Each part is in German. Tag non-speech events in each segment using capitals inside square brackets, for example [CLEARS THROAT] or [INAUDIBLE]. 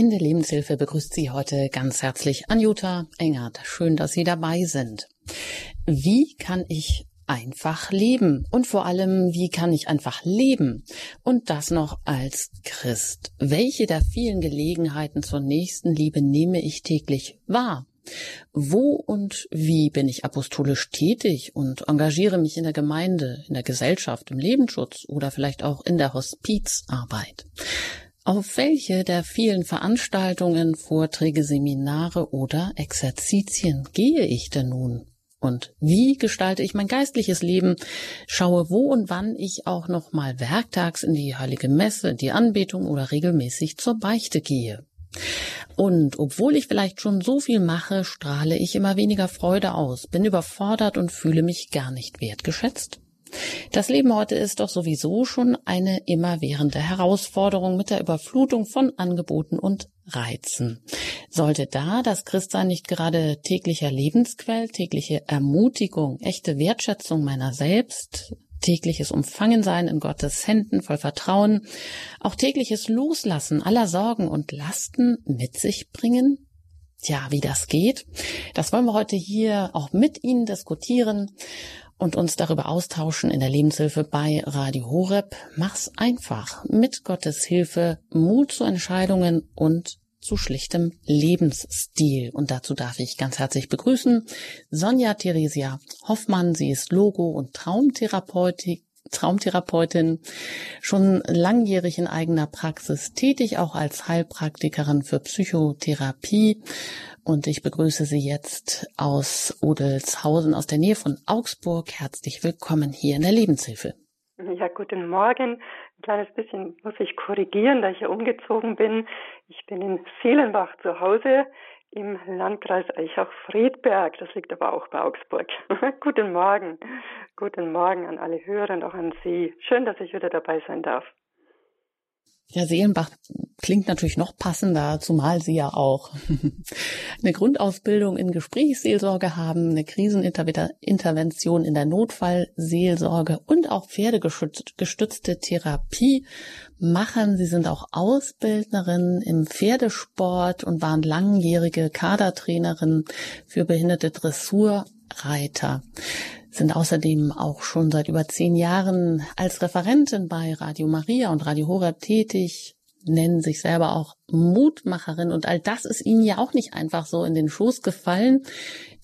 In der Lebenshilfe begrüßt Sie heute ganz herzlich Anjuta Engert. Schön, dass Sie dabei sind. Wie kann ich einfach leben? Und vor allem, wie kann ich einfach leben? Und das noch als Christ. Welche der vielen Gelegenheiten zur nächsten Liebe nehme ich täglich wahr? Wo und wie bin ich apostolisch tätig und engagiere mich in der Gemeinde, in der Gesellschaft, im Lebensschutz oder vielleicht auch in der Hospizarbeit? Auf welche der vielen Veranstaltungen, Vorträge, Seminare oder Exerzitien gehe ich denn nun? Und wie gestalte ich mein geistliches Leben? Schaue, wo und wann ich auch noch mal werktags in die heilige Messe, in die Anbetung oder regelmäßig zur Beichte gehe. Und obwohl ich vielleicht schon so viel mache, strahle ich immer weniger Freude aus, bin überfordert und fühle mich gar nicht wertgeschätzt. Das Leben heute ist doch sowieso schon eine immerwährende Herausforderung mit der Überflutung von Angeboten und Reizen. Sollte da das Christsein nicht gerade täglicher Lebensquell, tägliche Ermutigung, echte Wertschätzung meiner selbst, tägliches Umfangensein in Gottes Händen voll Vertrauen, auch tägliches Loslassen aller Sorgen und Lasten mit sich bringen? Tja, wie das geht, das wollen wir heute hier auch mit Ihnen diskutieren und uns darüber austauschen in der Lebenshilfe bei Radio Horeb. Mach's einfach. Mit Gottes Hilfe Mut zu Entscheidungen und zu schlichtem Lebensstil. Und dazu darf ich ganz herzlich begrüßen Sonja Theresia Hoffmann. Sie ist Logo- und Traumtherapeutin Traumtherapeutin, schon langjährig in eigener Praxis tätig, auch als Heilpraktikerin für Psychotherapie und ich begrüße Sie jetzt aus Odelshausen aus der Nähe von Augsburg. Herzlich willkommen hier in der Lebenshilfe. Ja, guten Morgen. Ein kleines bisschen muss ich korrigieren, da ich ja umgezogen bin. Ich bin in Seelenbach zu Hause im Landkreis Eichach-Friedberg. Das liegt aber auch bei Augsburg. [LAUGHS] guten Morgen. Guten Morgen an alle Hörer und auch an Sie. Schön, dass ich wieder dabei sein darf. Ja, Seelenbach klingt natürlich noch passender, zumal Sie ja auch [LAUGHS] eine Grundausbildung in Gesprächsseelsorge haben, eine Krisenintervention in der Notfallseelsorge und auch pferdegestützte Therapie machen. Sie sind auch Ausbildnerin im Pferdesport und waren langjährige Kadertrainerin für behinderte Dressurreiter sind außerdem auch schon seit über zehn Jahren als Referentin bei Radio Maria und Radio Horeb tätig, nennen sich selber auch Mutmacherin und all das ist ihnen ja auch nicht einfach so in den Schoß gefallen.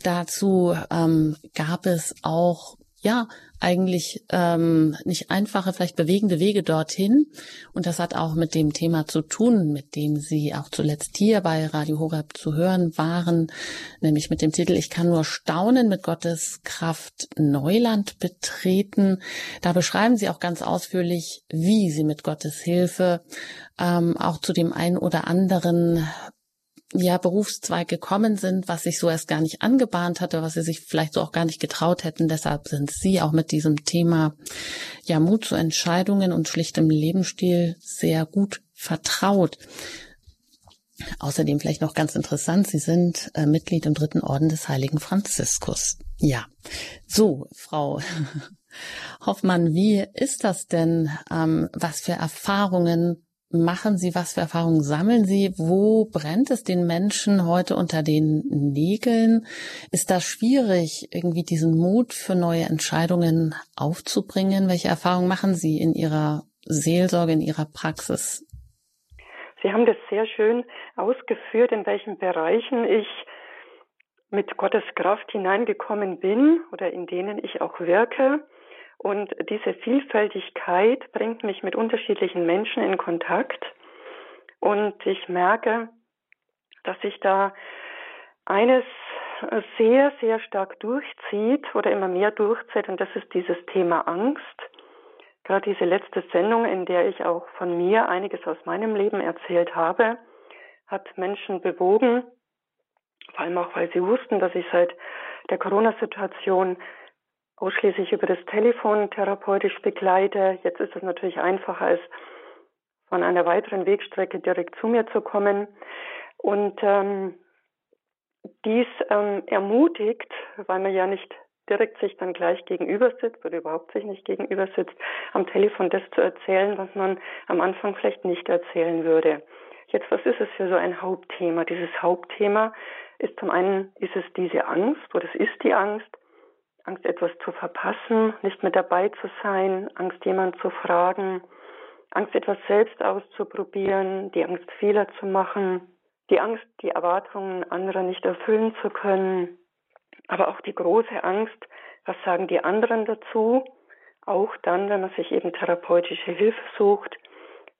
Dazu ähm, gab es auch ja eigentlich ähm, nicht einfache, vielleicht bewegende Wege dorthin. Und das hat auch mit dem Thema zu tun, mit dem Sie auch zuletzt hier bei Radio Horeb zu hören waren, nämlich mit dem Titel Ich kann nur staunen mit Gottes Kraft Neuland betreten. Da beschreiben Sie auch ganz ausführlich, wie Sie mit Gottes Hilfe ähm, auch zu dem einen oder anderen ja, Berufszweig gekommen sind, was sich so erst gar nicht angebahnt hatte, was sie sich vielleicht so auch gar nicht getraut hätten. Deshalb sind sie auch mit diesem Thema ja Mut zu Entscheidungen und schlichtem Lebensstil sehr gut vertraut. Außerdem vielleicht noch ganz interessant, Sie sind äh, Mitglied im dritten Orden des heiligen Franziskus. Ja, so, Frau [LAUGHS] Hoffmann, wie ist das denn? Ähm, was für Erfahrungen machen Sie, was für Erfahrungen sammeln Sie? Wo brennt es den Menschen heute unter den Nägeln? Ist das schwierig, irgendwie diesen Mut für neue Entscheidungen aufzubringen? Welche Erfahrungen machen Sie in Ihrer Seelsorge, in Ihrer Praxis? Sie haben das sehr schön ausgeführt, in welchen Bereichen ich mit Gottes Kraft hineingekommen bin oder in denen ich auch wirke. Und diese Vielfältigkeit bringt mich mit unterschiedlichen Menschen in Kontakt. Und ich merke, dass sich da eines sehr, sehr stark durchzieht oder immer mehr durchzieht. Und das ist dieses Thema Angst. Gerade diese letzte Sendung, in der ich auch von mir einiges aus meinem Leben erzählt habe, hat Menschen bewogen, vor allem auch, weil sie wussten, dass ich seit der Corona-Situation ausschließlich über das Telefon therapeutisch begleite. Jetzt ist es natürlich einfacher, als von einer weiteren Wegstrecke direkt zu mir zu kommen. Und ähm, dies ähm, ermutigt, weil man ja nicht direkt sich dann gleich gegenüber sitzt oder überhaupt sich nicht gegenüber sitzt, am Telefon das zu erzählen, was man am Anfang vielleicht nicht erzählen würde. Jetzt, was ist es für so ein Hauptthema? Dieses Hauptthema ist zum einen, ist es diese Angst oder es ist die Angst, Angst etwas zu verpassen, nicht mit dabei zu sein, Angst jemand zu fragen, Angst etwas selbst auszuprobieren, die Angst Fehler zu machen, die Angst, die Erwartungen anderer nicht erfüllen zu können, aber auch die große Angst, was sagen die anderen dazu, auch dann, wenn man sich eben therapeutische Hilfe sucht,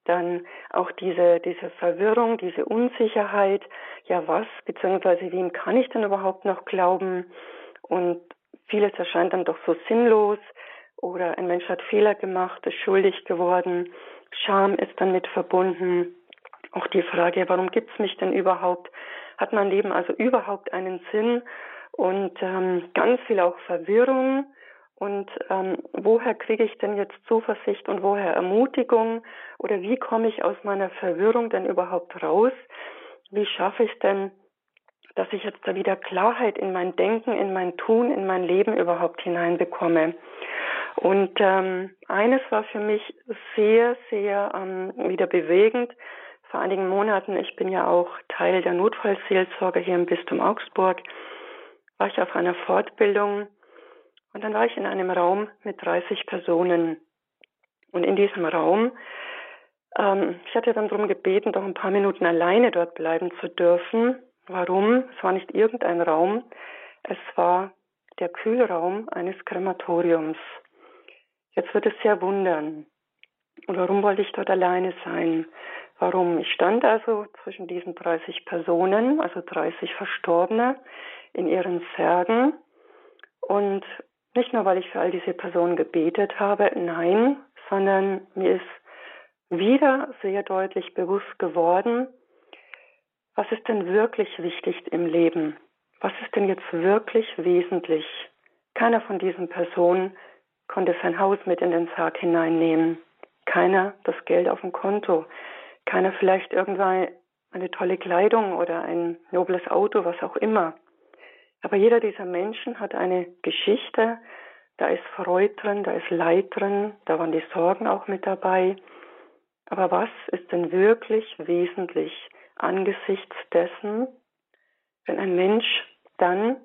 dann auch diese, diese Verwirrung, diese Unsicherheit, ja was, beziehungsweise wem kann ich denn überhaupt noch glauben? Und vieles erscheint dann doch so sinnlos oder ein Mensch hat Fehler gemacht, ist schuldig geworden, Scham ist damit verbunden. Auch die Frage, warum gibt's mich denn überhaupt? Hat mein Leben also überhaupt einen Sinn? Und ähm, ganz viel auch Verwirrung und ähm, woher kriege ich denn jetzt Zuversicht und woher Ermutigung? Oder wie komme ich aus meiner Verwirrung denn überhaupt raus? Wie schaffe ich denn, dass ich jetzt da wieder Klarheit in mein Denken, in mein Tun, in mein Leben überhaupt hineinbekomme? Und ähm, eines war für mich sehr, sehr ähm, wieder bewegend. Vor einigen Monaten, ich bin ja auch Teil der Notfallseelsorge hier im Bistum Augsburg, war ich auf einer Fortbildung und dann war ich in einem Raum mit 30 Personen. Und in diesem Raum, ähm, ich hatte dann darum gebeten, doch ein paar Minuten alleine dort bleiben zu dürfen. Warum? Es war nicht irgendein Raum, es war der Kühlraum eines Krematoriums. Jetzt wird es sehr wundern. Und warum wollte ich dort alleine sein? Warum? Ich stand also zwischen diesen 30 Personen, also 30 Verstorbene, in ihren Särgen und nicht nur, weil ich für all diese Personen gebetet habe, nein, sondern mir ist wieder sehr deutlich bewusst geworden, was ist denn wirklich wichtig im Leben? Was ist denn jetzt wirklich wesentlich? Keiner von diesen Personen konnte sein Haus mit in den Sarg hineinnehmen. Keiner das Geld auf dem Konto. Keiner vielleicht irgendwann eine tolle Kleidung oder ein nobles Auto, was auch immer. Aber jeder dieser Menschen hat eine Geschichte, da ist Freude drin, da ist Leid drin, da waren die Sorgen auch mit dabei. Aber was ist denn wirklich wesentlich angesichts dessen, wenn ein Mensch dann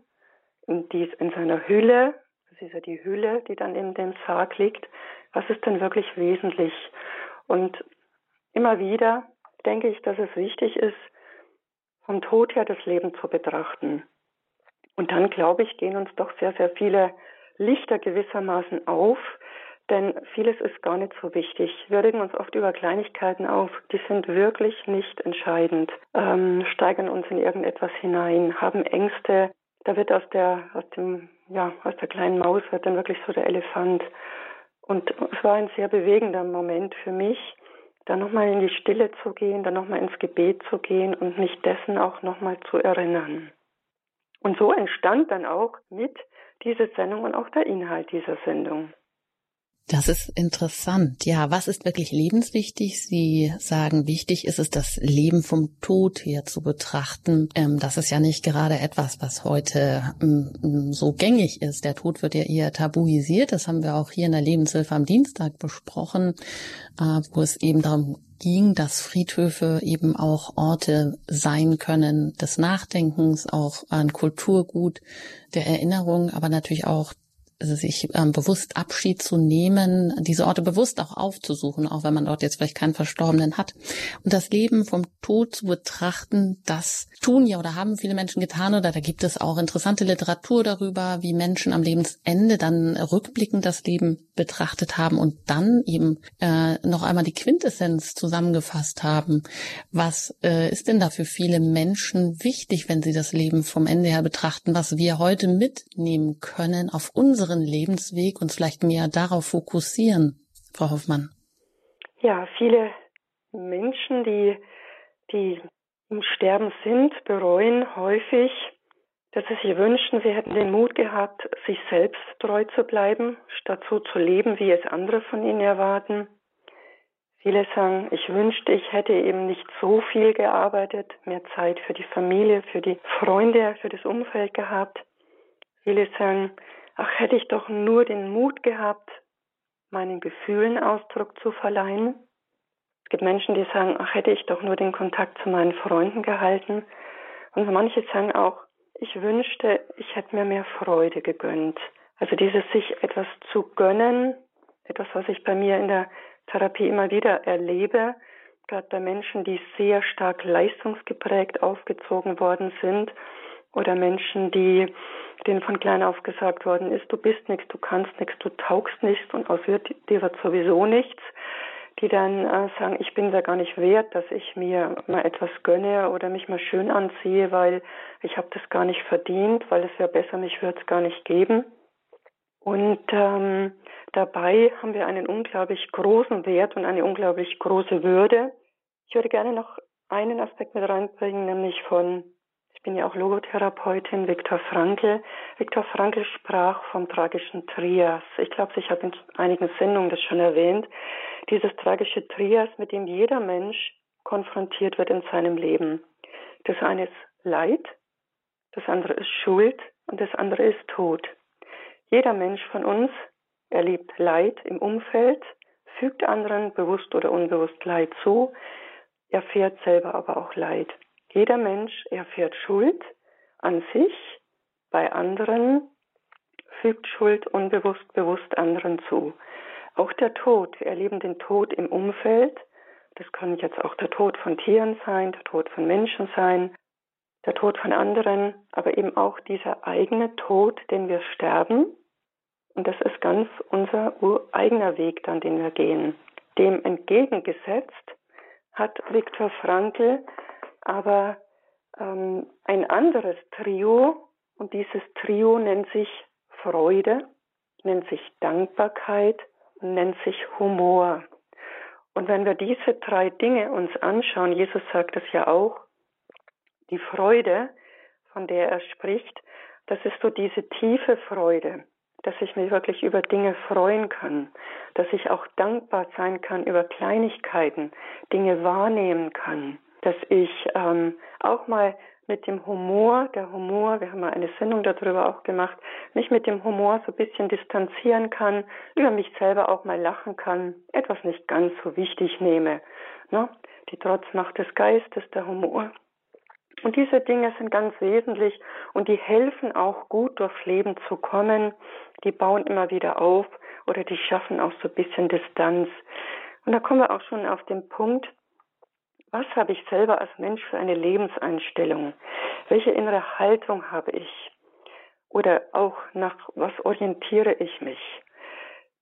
in, dies, in seiner Hülle, das ist ja die Hülle, die dann in dem Sarg liegt, was ist denn wirklich wesentlich? Und immer wieder denke ich, dass es wichtig ist, vom Tod her das Leben zu betrachten. Und dann, glaube ich, gehen uns doch sehr, sehr viele Lichter gewissermaßen auf, denn vieles ist gar nicht so wichtig. Wir regen uns oft über Kleinigkeiten auf, die sind wirklich nicht entscheidend, ähm, steigern uns in irgendetwas hinein, haben Ängste. Da wird aus der, aus dem, ja, aus der kleinen Maus wird dann wirklich so der Elefant. Und es war ein sehr bewegender Moment für mich, da nochmal in die Stille zu gehen, da nochmal ins Gebet zu gehen und mich dessen auch nochmal zu erinnern. Und so entstand dann auch mit diese Sendung und auch der Inhalt dieser Sendung. Das ist interessant. Ja, was ist wirklich lebenswichtig? Sie sagen, wichtig ist es, das Leben vom Tod her zu betrachten. Ähm, das ist ja nicht gerade etwas, was heute ähm, so gängig ist. Der Tod wird ja eher tabuisiert. Das haben wir auch hier in der Lebenshilfe am Dienstag besprochen, äh, wo es eben darum ging, dass Friedhöfe eben auch Orte sein können des Nachdenkens, auch ein Kulturgut der Erinnerung, aber natürlich auch sich ähm, bewusst Abschied zu nehmen, diese Orte bewusst auch aufzusuchen, auch wenn man dort jetzt vielleicht keinen Verstorbenen hat. Und das Leben vom Tod zu betrachten, das tun ja oder haben viele Menschen getan oder da gibt es auch interessante Literatur darüber, wie Menschen am Lebensende dann rückblickend das Leben betrachtet haben und dann eben äh, noch einmal die Quintessenz zusammengefasst haben. Was äh, ist denn da für viele Menschen wichtig, wenn sie das Leben vom Ende her betrachten, was wir heute mitnehmen können auf unseren Lebensweg, uns vielleicht mehr darauf fokussieren, Frau Hoffmann? Ja, viele Menschen, die, die im Sterben sind, bereuen häufig, dass sie sich wünschen, sie hätten den Mut gehabt, sich selbst treu zu bleiben, statt so zu leben, wie es andere von ihnen erwarten. Viele sagen, ich wünschte, ich hätte eben nicht so viel gearbeitet, mehr Zeit für die Familie, für die Freunde, für das Umfeld gehabt. Viele sagen, ach, hätte ich doch nur den Mut gehabt, meinen Gefühlen Ausdruck zu verleihen. gibt Menschen, die sagen, ach, hätte ich doch nur den Kontakt zu meinen Freunden gehalten. Und manche sagen auch, ich wünschte, ich hätte mir mehr Freude gegönnt. Also dieses sich etwas zu gönnen, etwas, was ich bei mir in der Therapie immer wieder erlebe, gerade bei Menschen, die sehr stark leistungsgeprägt aufgezogen worden sind oder Menschen, die denen von klein auf gesagt worden ist, du bist nichts, du kannst nichts, du taugst nichts und aus dir wird sowieso nichts, die dann äh, sagen, ich bin da gar nicht wert, dass ich mir mal etwas gönne oder mich mal schön anziehe, weil ich habe das gar nicht verdient, weil es wäre besser, mich würde es gar nicht geben. Und ähm, dabei haben wir einen unglaublich großen Wert und eine unglaublich große Würde. Ich würde gerne noch einen Aspekt mit reinbringen, nämlich von ich bin ja auch Logotherapeutin, Viktor Frankl. Viktor Frankl sprach vom tragischen Trias. Ich glaube, ich habe in einigen Sendungen das schon erwähnt. Dieses tragische Trias, mit dem jeder Mensch konfrontiert wird in seinem Leben. Das eine ist Leid, das andere ist Schuld und das andere ist Tod. Jeder Mensch von uns erlebt Leid im Umfeld, fügt anderen bewusst oder unbewusst Leid zu, erfährt selber aber auch Leid. Jeder Mensch erfährt Schuld an sich, bei anderen fügt Schuld unbewusst bewusst anderen zu. Auch der Tod, wir erleben den Tod im Umfeld. Das kann jetzt auch der Tod von Tieren sein, der Tod von Menschen sein, der Tod von anderen, aber eben auch dieser eigene Tod, den wir sterben. Und das ist ganz unser eigener Weg dann, den wir gehen. Dem entgegengesetzt hat Viktor Frankl aber ähm, ein anderes Trio und dieses Trio nennt sich Freude, nennt sich Dankbarkeit nennt sich Humor. Und wenn wir diese drei Dinge uns anschauen, Jesus sagt es ja auch, die Freude, von der er spricht, das ist so diese tiefe Freude, dass ich mich wirklich über Dinge freuen kann, dass ich auch dankbar sein kann über Kleinigkeiten, Dinge wahrnehmen kann, dass ich ähm, auch mal mit dem Humor, der Humor, wir haben mal eine Sendung darüber auch gemacht, mich mit dem Humor so ein bisschen distanzieren kann, über mich selber auch mal lachen kann, etwas nicht ganz so wichtig nehme. Ne? Die Trotzmacht des Geistes, der Humor. Und diese Dinge sind ganz wesentlich und die helfen auch gut durchs Leben zu kommen. Die bauen immer wieder auf oder die schaffen auch so ein bisschen Distanz. Und da kommen wir auch schon auf den Punkt, was habe ich selber als Mensch für eine Lebenseinstellung? Welche innere Haltung habe ich? Oder auch nach was orientiere ich mich?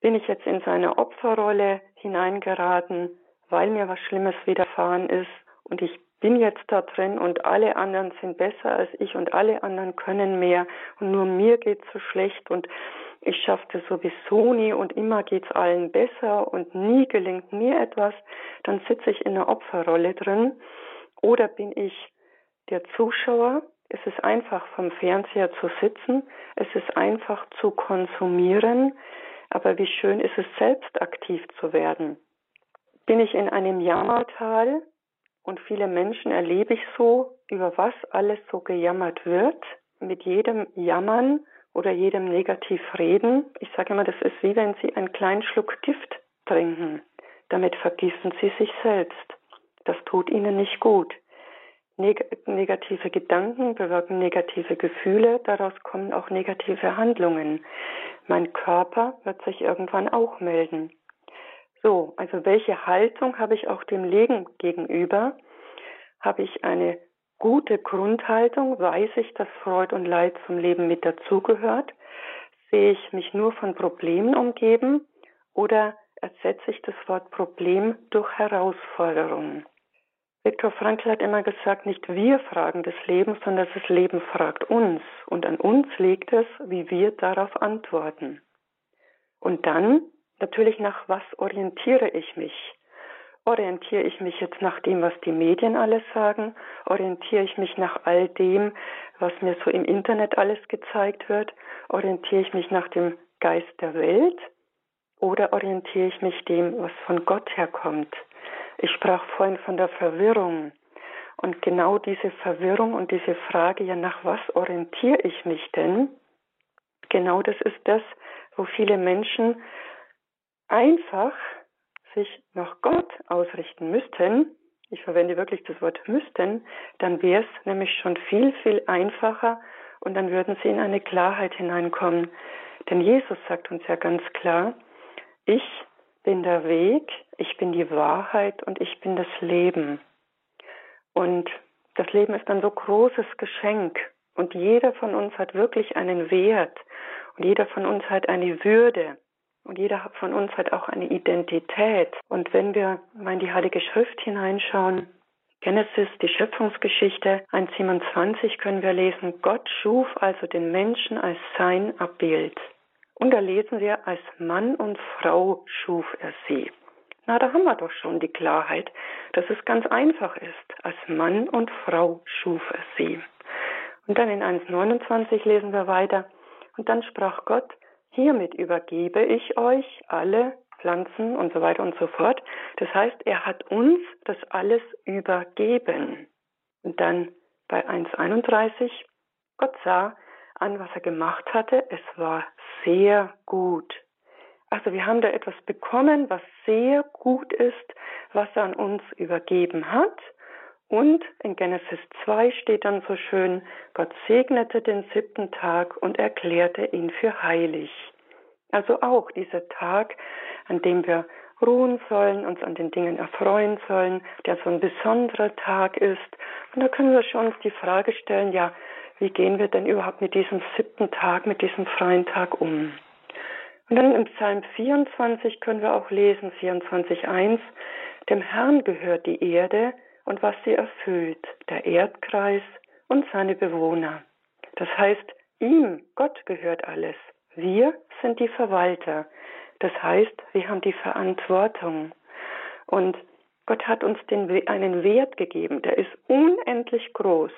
Bin ich jetzt in seine Opferrolle hineingeraten, weil mir was Schlimmes widerfahren ist und ich bin jetzt da drin und alle anderen sind besser als ich und alle anderen können mehr und nur mir geht's so schlecht und ich schaffte sowieso nie und immer geht's allen besser und nie gelingt mir etwas, dann sitze ich in einer Opferrolle drin. Oder bin ich der Zuschauer? Es ist einfach vom Fernseher zu sitzen, es ist einfach zu konsumieren, aber wie schön ist es selbst aktiv zu werden. Bin ich in einem Jammertal und viele Menschen erlebe ich so, über was alles so gejammert wird, mit jedem Jammern oder jedem negativ reden. Ich sage immer, das ist wie wenn Sie einen kleinen Schluck Gift trinken. Damit vergießen Sie sich selbst. Das tut Ihnen nicht gut. Neg negative Gedanken bewirken negative Gefühle, daraus kommen auch negative Handlungen. Mein Körper wird sich irgendwann auch melden. So, also welche Haltung habe ich auch dem Leben gegenüber? Habe ich eine gute Grundhaltung, weiß ich, dass Freud und Leid zum Leben mit dazugehört? Sehe ich mich nur von Problemen umgeben oder ersetze ich das Wort Problem durch Herausforderungen? Viktor Frankl hat immer gesagt, nicht wir fragen das Leben, sondern das Leben fragt uns. Und an uns liegt es, wie wir darauf antworten. Und dann natürlich nach was orientiere ich mich? Orientiere ich mich jetzt nach dem, was die Medien alles sagen? Orientiere ich mich nach all dem, was mir so im Internet alles gezeigt wird? Orientiere ich mich nach dem Geist der Welt? Oder orientiere ich mich dem, was von Gott herkommt? Ich sprach vorhin von der Verwirrung. Und genau diese Verwirrung und diese Frage, ja, nach was orientiere ich mich denn? Genau das ist das, wo viele Menschen einfach sich nach Gott ausrichten müssten, ich verwende wirklich das Wort müssten, dann wäre es nämlich schon viel, viel einfacher und dann würden sie in eine Klarheit hineinkommen. Denn Jesus sagt uns ja ganz klar, ich bin der Weg, ich bin die Wahrheit und ich bin das Leben. Und das Leben ist ein so großes Geschenk und jeder von uns hat wirklich einen Wert und jeder von uns hat eine Würde. Und jeder von uns hat auch eine Identität. Und wenn wir mal in die Heilige Schrift hineinschauen, Genesis, die Schöpfungsgeschichte 1.27 können wir lesen, Gott schuf also den Menschen als sein Abbild. Und da lesen wir, als Mann und Frau schuf er sie. Na, da haben wir doch schon die Klarheit, dass es ganz einfach ist. Als Mann und Frau schuf er sie. Und dann in 1.29 lesen wir weiter. Und dann sprach Gott, Hiermit übergebe ich euch alle Pflanzen und so weiter und so fort. Das heißt, er hat uns das alles übergeben. Und dann bei 1.31, Gott sah an, was er gemacht hatte. Es war sehr gut. Also wir haben da etwas bekommen, was sehr gut ist, was er an uns übergeben hat. Und in Genesis 2 steht dann so schön, Gott segnete den siebten Tag und erklärte ihn für heilig. Also auch dieser Tag, an dem wir ruhen sollen, uns an den Dingen erfreuen sollen, der so ein besonderer Tag ist. Und da können wir schon uns die Frage stellen, ja, wie gehen wir denn überhaupt mit diesem siebten Tag, mit diesem freien Tag um? Und dann im Psalm 24 können wir auch lesen, 24.1, dem Herrn gehört die Erde, und was sie erfüllt, der Erdkreis und seine Bewohner. Das heißt, ihm, Gott gehört alles. Wir sind die Verwalter. Das heißt, wir haben die Verantwortung. Und Gott hat uns den, einen Wert gegeben, der ist unendlich groß.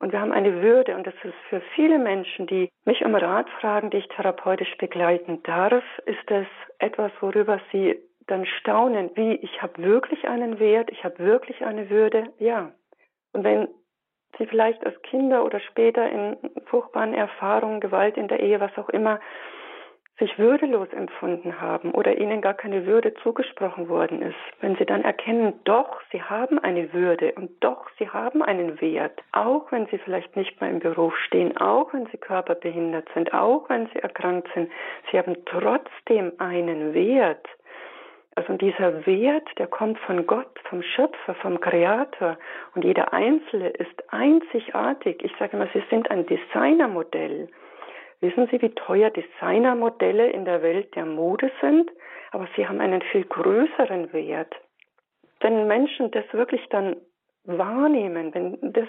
Und wir haben eine Würde, und das ist für viele Menschen, die mich um Rat fragen, die ich therapeutisch begleiten darf, ist es etwas, worüber sie dann staunen, wie ich habe wirklich einen Wert, ich habe wirklich eine Würde, ja. Und wenn sie vielleicht als Kinder oder später in furchtbaren Erfahrungen, Gewalt in der Ehe, was auch immer, sich würdelos empfunden haben oder ihnen gar keine Würde zugesprochen worden ist, wenn sie dann erkennen, doch, sie haben eine Würde und doch, sie haben einen Wert, auch wenn sie vielleicht nicht mehr im Beruf stehen, auch wenn sie körperbehindert sind, auch wenn sie erkrankt sind, sie haben trotzdem einen Wert, also dieser Wert, der kommt von Gott, vom Schöpfer, vom Kreator. Und jeder Einzelne ist einzigartig. Ich sage immer, sie sind ein Designermodell. Wissen Sie, wie teuer Designermodelle in der Welt der Mode sind? Aber sie haben einen viel größeren Wert. Wenn Menschen das wirklich dann wahrnehmen, wenn das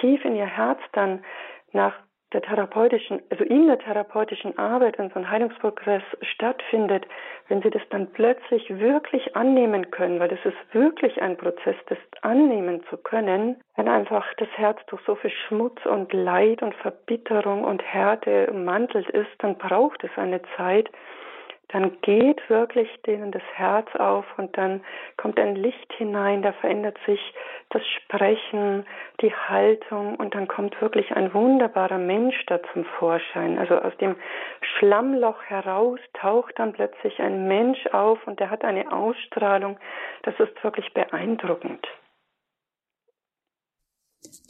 tief in ihr Herz dann nach der therapeutischen, also in der therapeutischen Arbeit, wenn so ein Heilungsprogress stattfindet, wenn sie das dann plötzlich wirklich annehmen können, weil das ist wirklich ein Prozess, das annehmen zu können, wenn einfach das Herz durch so viel Schmutz und Leid und Verbitterung und Härte ummantelt ist, dann braucht es eine Zeit, dann geht wirklich denen das Herz auf und dann kommt ein Licht hinein, da verändert sich das Sprechen, die Haltung und dann kommt wirklich ein wunderbarer Mensch da zum Vorschein. Also aus dem Schlammloch heraus taucht dann plötzlich ein Mensch auf und der hat eine Ausstrahlung, das ist wirklich beeindruckend.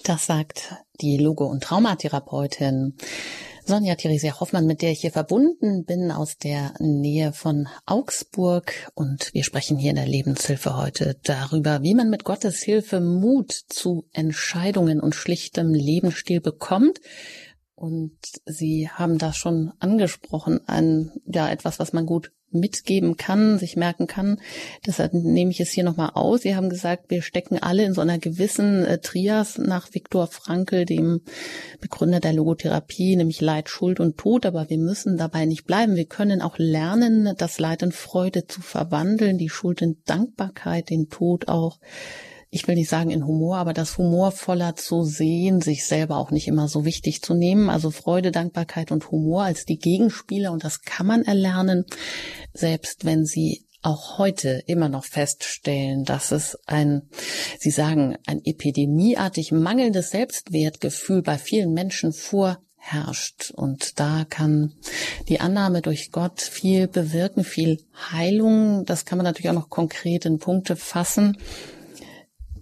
Das sagt die Logo- und Traumatherapeutin Sonja Theresia Hoffmann, mit der ich hier verbunden bin aus der Nähe von Augsburg. Und wir sprechen hier in der Lebenshilfe heute darüber, wie man mit Gottes Hilfe Mut zu Entscheidungen und schlichtem Lebensstil bekommt. Und Sie haben das schon angesprochen, ein, ja, etwas, was man gut mitgeben kann, sich merken kann. Deshalb nehme ich es hier nochmal aus. Sie haben gesagt, wir stecken alle in so einer gewissen äh, Trias nach Viktor Frankl, dem Begründer der Logotherapie, nämlich Leid, Schuld und Tod. Aber wir müssen dabei nicht bleiben. Wir können auch lernen, das Leid in Freude zu verwandeln, die Schuld in Dankbarkeit, den Tod auch ich will nicht sagen in Humor, aber das humorvoller zu sehen, sich selber auch nicht immer so wichtig zu nehmen. Also Freude, Dankbarkeit und Humor als die Gegenspieler und das kann man erlernen, selbst wenn sie auch heute immer noch feststellen, dass es ein, Sie sagen, ein epidemieartig mangelndes Selbstwertgefühl bei vielen Menschen vor herrscht. Und da kann die Annahme durch Gott viel bewirken, viel Heilung. Das kann man natürlich auch noch konkret in Punkte fassen.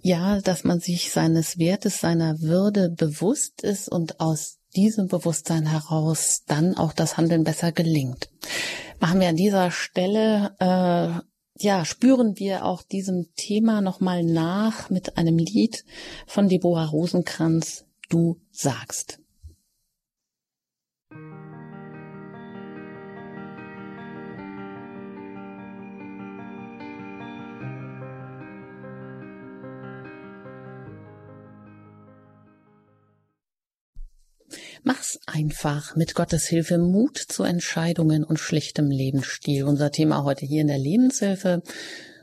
Ja, dass man sich seines Wertes, seiner Würde bewusst ist und aus diesem Bewusstsein heraus dann auch das Handeln besser gelingt. Machen wir an dieser Stelle äh, ja, spüren wir auch diesem Thema nochmal nach mit einem Lied von Deborah Rosenkranz, Du sagst. Mach's einfach mit Gottes Hilfe Mut zu Entscheidungen und schlichtem Lebensstil. Unser Thema heute hier in der Lebenshilfe.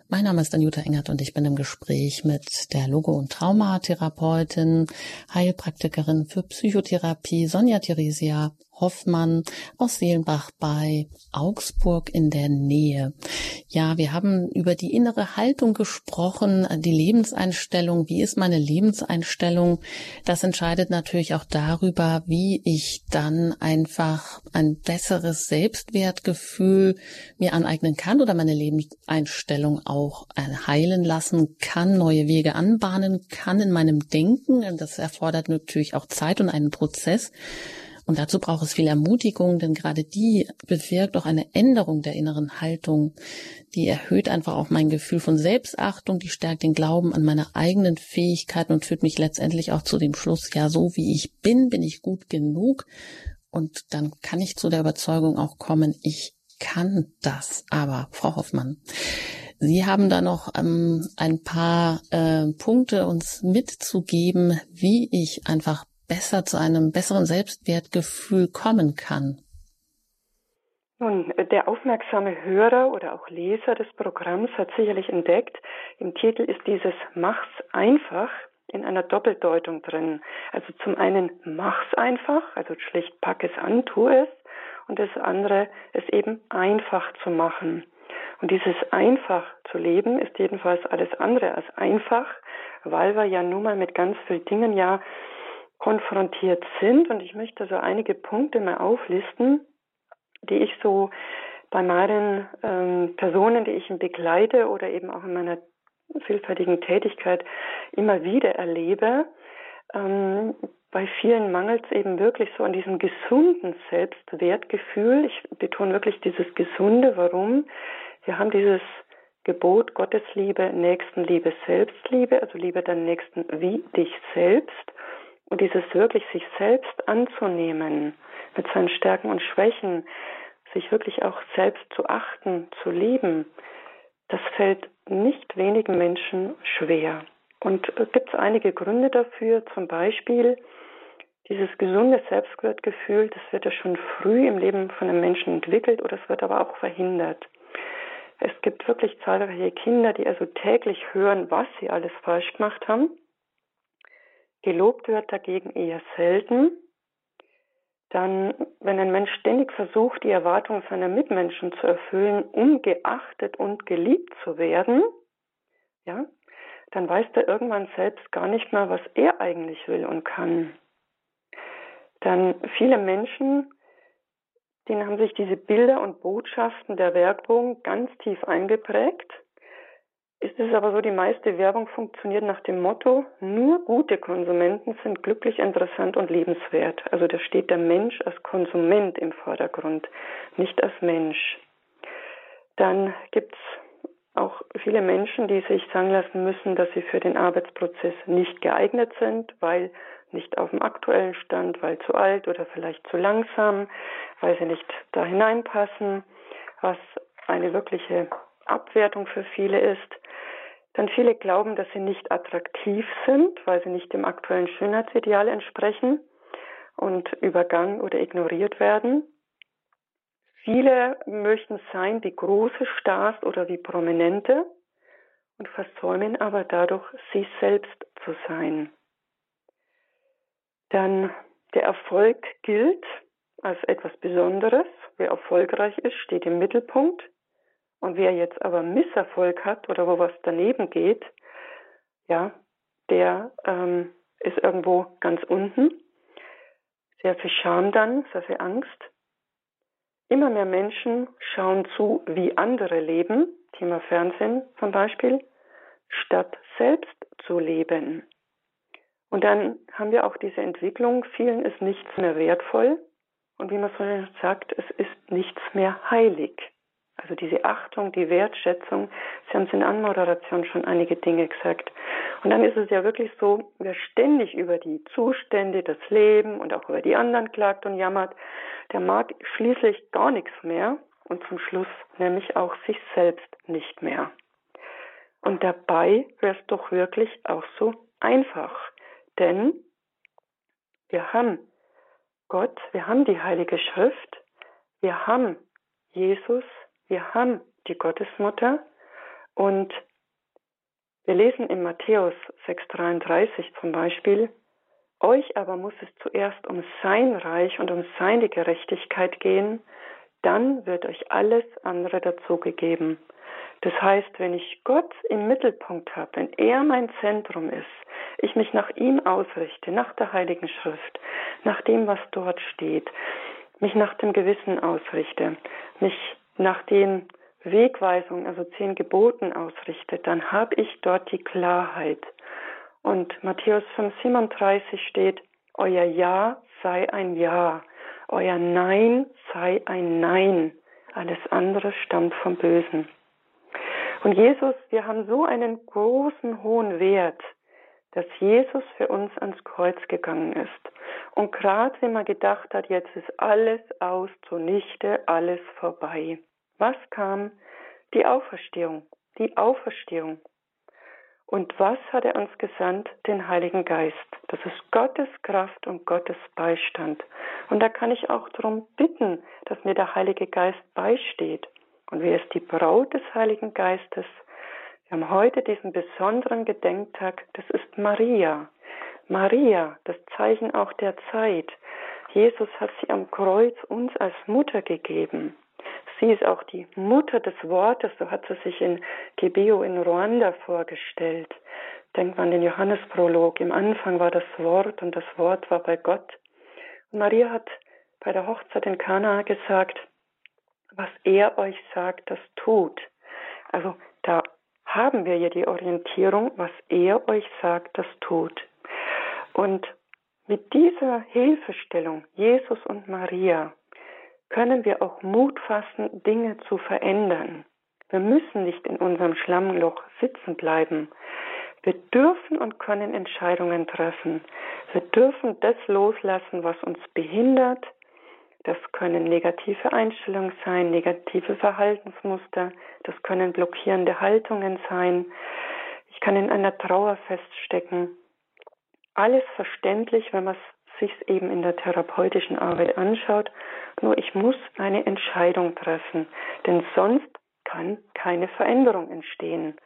Mein Name ist Anjuta Engert und ich bin im Gespräch mit der Logo- und Traumatherapeutin, Heilpraktikerin für Psychotherapie Sonja Theresia Hoffmann aus Seelenbach bei Augsburg in der Nähe. Ja, wir haben über die innere Haltung gesprochen, die Lebenseinstellung. Wie ist meine Lebenseinstellung? Das entscheidet natürlich auch darüber, wie ich dann einfach ein besseres Selbstwertgefühl mir aneignen kann oder meine Lebenseinstellung auch heilen lassen kann, neue Wege anbahnen kann in meinem Denken. Das erfordert natürlich auch Zeit und einen Prozess. Und dazu braucht es viel Ermutigung, denn gerade die bewirkt auch eine Änderung der inneren Haltung. Die erhöht einfach auch mein Gefühl von Selbstachtung, die stärkt den Glauben an meine eigenen Fähigkeiten und führt mich letztendlich auch zu dem Schluss, ja, so wie ich bin, bin ich gut genug. Und dann kann ich zu der Überzeugung auch kommen, ich kann das. Aber, Frau Hoffmann, Sie haben da noch ähm, ein paar äh, Punkte uns mitzugeben, wie ich einfach besser zu einem besseren Selbstwertgefühl kommen kann? Nun, der aufmerksame Hörer oder auch Leser des Programms hat sicherlich entdeckt, im Titel ist dieses Mach's einfach in einer Doppeldeutung drin. Also zum einen mach's einfach, also schlicht pack es an, tu es, und das andere ist eben einfach zu machen. Und dieses einfach zu leben ist jedenfalls alles andere als einfach, weil wir ja nun mal mit ganz vielen Dingen ja konfrontiert sind. Und ich möchte so einige Punkte mal auflisten, die ich so bei meinen ähm, Personen, die ich begleite oder eben auch in meiner vielfältigen Tätigkeit immer wieder erlebe. Ähm, bei vielen mangelt es eben wirklich so an diesem gesunden Selbstwertgefühl. Ich betone wirklich dieses Gesunde. Warum? Wir haben dieses Gebot Gottesliebe, Nächstenliebe, Selbstliebe, also Liebe deinen Nächsten wie dich selbst. Und dieses wirklich sich selbst anzunehmen, mit seinen Stärken und Schwächen, sich wirklich auch selbst zu achten, zu lieben, das fällt nicht wenigen Menschen schwer. Und es gibt einige Gründe dafür, zum Beispiel dieses gesunde Selbstwertgefühl, das wird ja schon früh im Leben von einem Menschen entwickelt oder es wird aber auch verhindert. Es gibt wirklich zahlreiche Kinder, die also täglich hören, was sie alles falsch gemacht haben Gelobt wird dagegen eher selten. Dann, wenn ein Mensch ständig versucht, die Erwartungen seiner Mitmenschen zu erfüllen, um geachtet und geliebt zu werden, ja, dann weiß er irgendwann selbst gar nicht mehr, was er eigentlich will und kann. Dann viele Menschen, denen haben sich diese Bilder und Botschaften der Werbung ganz tief eingeprägt ist es aber so, die meiste Werbung funktioniert nach dem Motto, nur gute Konsumenten sind glücklich, interessant und lebenswert. Also da steht der Mensch als Konsument im Vordergrund, nicht als Mensch. Dann gibt es auch viele Menschen, die sich sagen lassen müssen, dass sie für den Arbeitsprozess nicht geeignet sind, weil nicht auf dem aktuellen Stand, weil zu alt oder vielleicht zu langsam, weil sie nicht da hineinpassen, was eine wirkliche Abwertung für viele ist. Dann viele glauben, dass sie nicht attraktiv sind, weil sie nicht dem aktuellen Schönheitsideal entsprechen und übergangen oder ignoriert werden. Viele möchten sein wie große Stars oder wie Prominente und versäumen aber dadurch, sie selbst zu sein. Dann der Erfolg gilt als etwas Besonderes. Wer erfolgreich ist, steht im Mittelpunkt. Und wer jetzt aber Misserfolg hat oder wo was daneben geht, ja, der ähm, ist irgendwo ganz unten. sehr viel Scham dann, sehr viel Angst. Immer mehr Menschen schauen zu, wie andere leben, Thema Fernsehen zum Beispiel, statt selbst zu leben. Und dann haben wir auch diese Entwicklung, vielen ist nichts mehr wertvoll und wie man so sagt, es ist nichts mehr heilig. Also diese Achtung, die Wertschätzung, Sie haben es in Anmoderation schon einige Dinge gesagt. Und dann ist es ja wirklich so, wer ständig über die Zustände, das Leben und auch über die anderen klagt und jammert, der mag schließlich gar nichts mehr und zum Schluss nämlich auch sich selbst nicht mehr. Und dabei wäre es doch wirklich auch so einfach. Denn wir haben Gott, wir haben die Heilige Schrift, wir haben Jesus, wir haben die Gottesmutter und wir lesen in Matthäus 6,33 zum Beispiel, euch aber muss es zuerst um sein Reich und um seine Gerechtigkeit gehen, dann wird euch alles andere dazugegeben. Das heißt, wenn ich Gott im Mittelpunkt habe, wenn er mein Zentrum ist, ich mich nach ihm ausrichte, nach der Heiligen Schrift, nach dem, was dort steht, mich nach dem Gewissen ausrichte, mich nach den Wegweisungen, also zehn Geboten ausrichte, dann habe ich dort die Klarheit. Und Matthäus 5, 37 steht, euer Ja sei ein Ja, euer Nein sei ein Nein, alles andere stammt vom Bösen. Und Jesus, wir haben so einen großen, hohen Wert, dass Jesus für uns ans Kreuz gegangen ist. Und gerade wenn man gedacht hat, jetzt ist alles aus, zunichte, alles vorbei. Was kam? Die Auferstehung. Die Auferstehung. Und was hat er uns gesandt? Den Heiligen Geist. Das ist Gottes Kraft und Gottes Beistand. Und da kann ich auch darum bitten, dass mir der Heilige Geist beisteht. Und wer ist die Braut des Heiligen Geistes? Wir haben heute diesen besonderen Gedenktag, das ist Maria. Maria, das Zeichen auch der Zeit. Jesus hat sie am Kreuz uns als Mutter gegeben. Sie ist auch die Mutter des Wortes, so hat sie sich in Gebeo in Ruanda vorgestellt. Denkt man an den Johannesprolog. Im Anfang war das Wort und das Wort war bei Gott. Und Maria hat bei der Hochzeit in Kana gesagt, was er euch sagt, das tut. Also da haben wir ja die Orientierung, was er euch sagt, das tut. Und mit dieser Hilfestellung, Jesus und Maria, können wir auch Mut fassen, Dinge zu verändern. Wir müssen nicht in unserem Schlammloch sitzen bleiben. Wir dürfen und können Entscheidungen treffen. Wir dürfen das loslassen, was uns behindert. Das können negative Einstellungen sein, negative Verhaltensmuster. Das können blockierende Haltungen sein. Ich kann in einer Trauer feststecken. Alles verständlich, wenn man es sich eben in der therapeutischen Arbeit anschaut. Nur ich muss eine Entscheidung treffen, denn sonst kann keine Veränderung entstehen.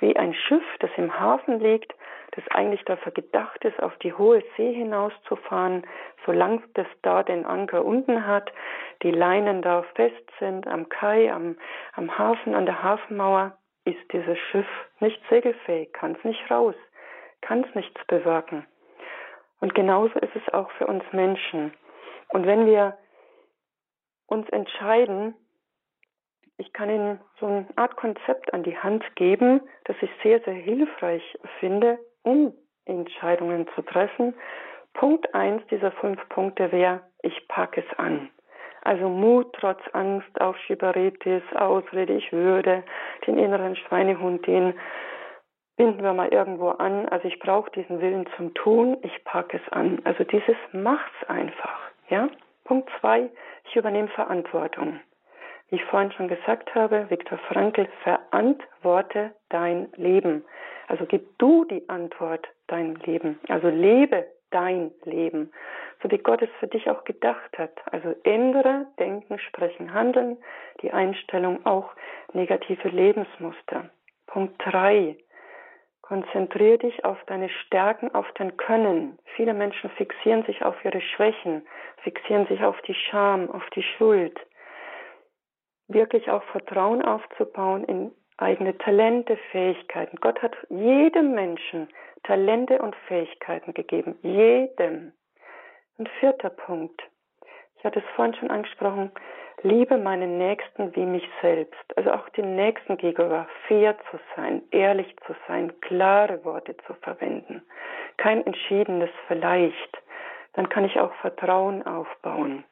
Wie ein Schiff, das im Hafen liegt, das eigentlich dafür gedacht ist, auf die hohe See hinauszufahren, solange das da den Anker unten hat, die Leinen da fest sind, am Kai, am, am Hafen, an der Hafenmauer, ist dieses Schiff nicht segelfähig, kann es nicht raus, kann es nichts bewirken. Und genauso ist es auch für uns Menschen. Und wenn wir uns entscheiden, ich kann Ihnen so eine Art Konzept an die Hand geben, das ich sehr, sehr hilfreich finde, um Entscheidungen zu treffen. Punkt eins dieser fünf Punkte wäre, ich packe es an. Also Mut trotz Angst, Aufschieberitis, Ausrede, ich würde, den inneren Schweinehund, den binden wir mal irgendwo an. Also ich brauche diesen Willen zum Tun, ich packe es an. Also dieses mach's einfach. Ja? Punkt zwei, ich übernehme Verantwortung. Wie ich vorhin schon gesagt habe, Viktor Frankl, verantworte dein Leben. Also gib du die Antwort dein Leben. Also lebe dein Leben, so wie Gott es für dich auch gedacht hat. Also ändere Denken, Sprechen, Handeln, die Einstellung auch negative Lebensmuster. Punkt drei, Konzentriere dich auf deine Stärken, auf dein Können. Viele Menschen fixieren sich auf ihre Schwächen, fixieren sich auf die Scham, auf die Schuld. Wirklich auch Vertrauen aufzubauen in eigene Talente, Fähigkeiten. Gott hat jedem Menschen Talente und Fähigkeiten gegeben. Jedem. Und vierter Punkt. Ich hatte es vorhin schon angesprochen. Liebe meinen Nächsten wie mich selbst. Also auch den Nächsten gegenüber fair zu sein, ehrlich zu sein, klare Worte zu verwenden. Kein entschiedenes Vielleicht. Dann kann ich auch Vertrauen aufbauen.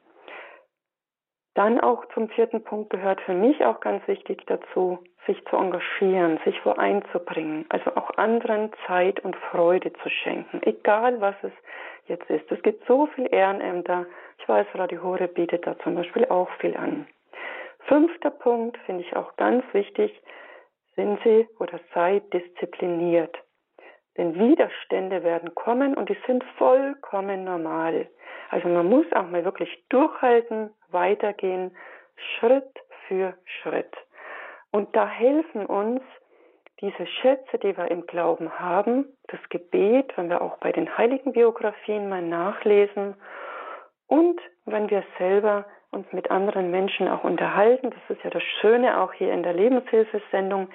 Dann auch zum vierten Punkt gehört für mich auch ganz wichtig dazu, sich zu engagieren, sich wo einzubringen, also auch anderen Zeit und Freude zu schenken, egal was es jetzt ist. Es gibt so viel Ehrenämter. Ich weiß, Radio Hore bietet da zum Beispiel auch viel an. Fünfter Punkt finde ich auch ganz wichtig, sind Sie oder sei diszipliniert. Denn Widerstände werden kommen und die sind vollkommen normal. Also man muss auch mal wirklich durchhalten, weitergehen, Schritt für Schritt. Und da helfen uns diese Schätze, die wir im Glauben haben, das Gebet, wenn wir auch bei den heiligen Biografien mal nachlesen und wenn wir selber uns mit anderen Menschen auch unterhalten, das ist ja das Schöne auch hier in der Lebenshilfesendung,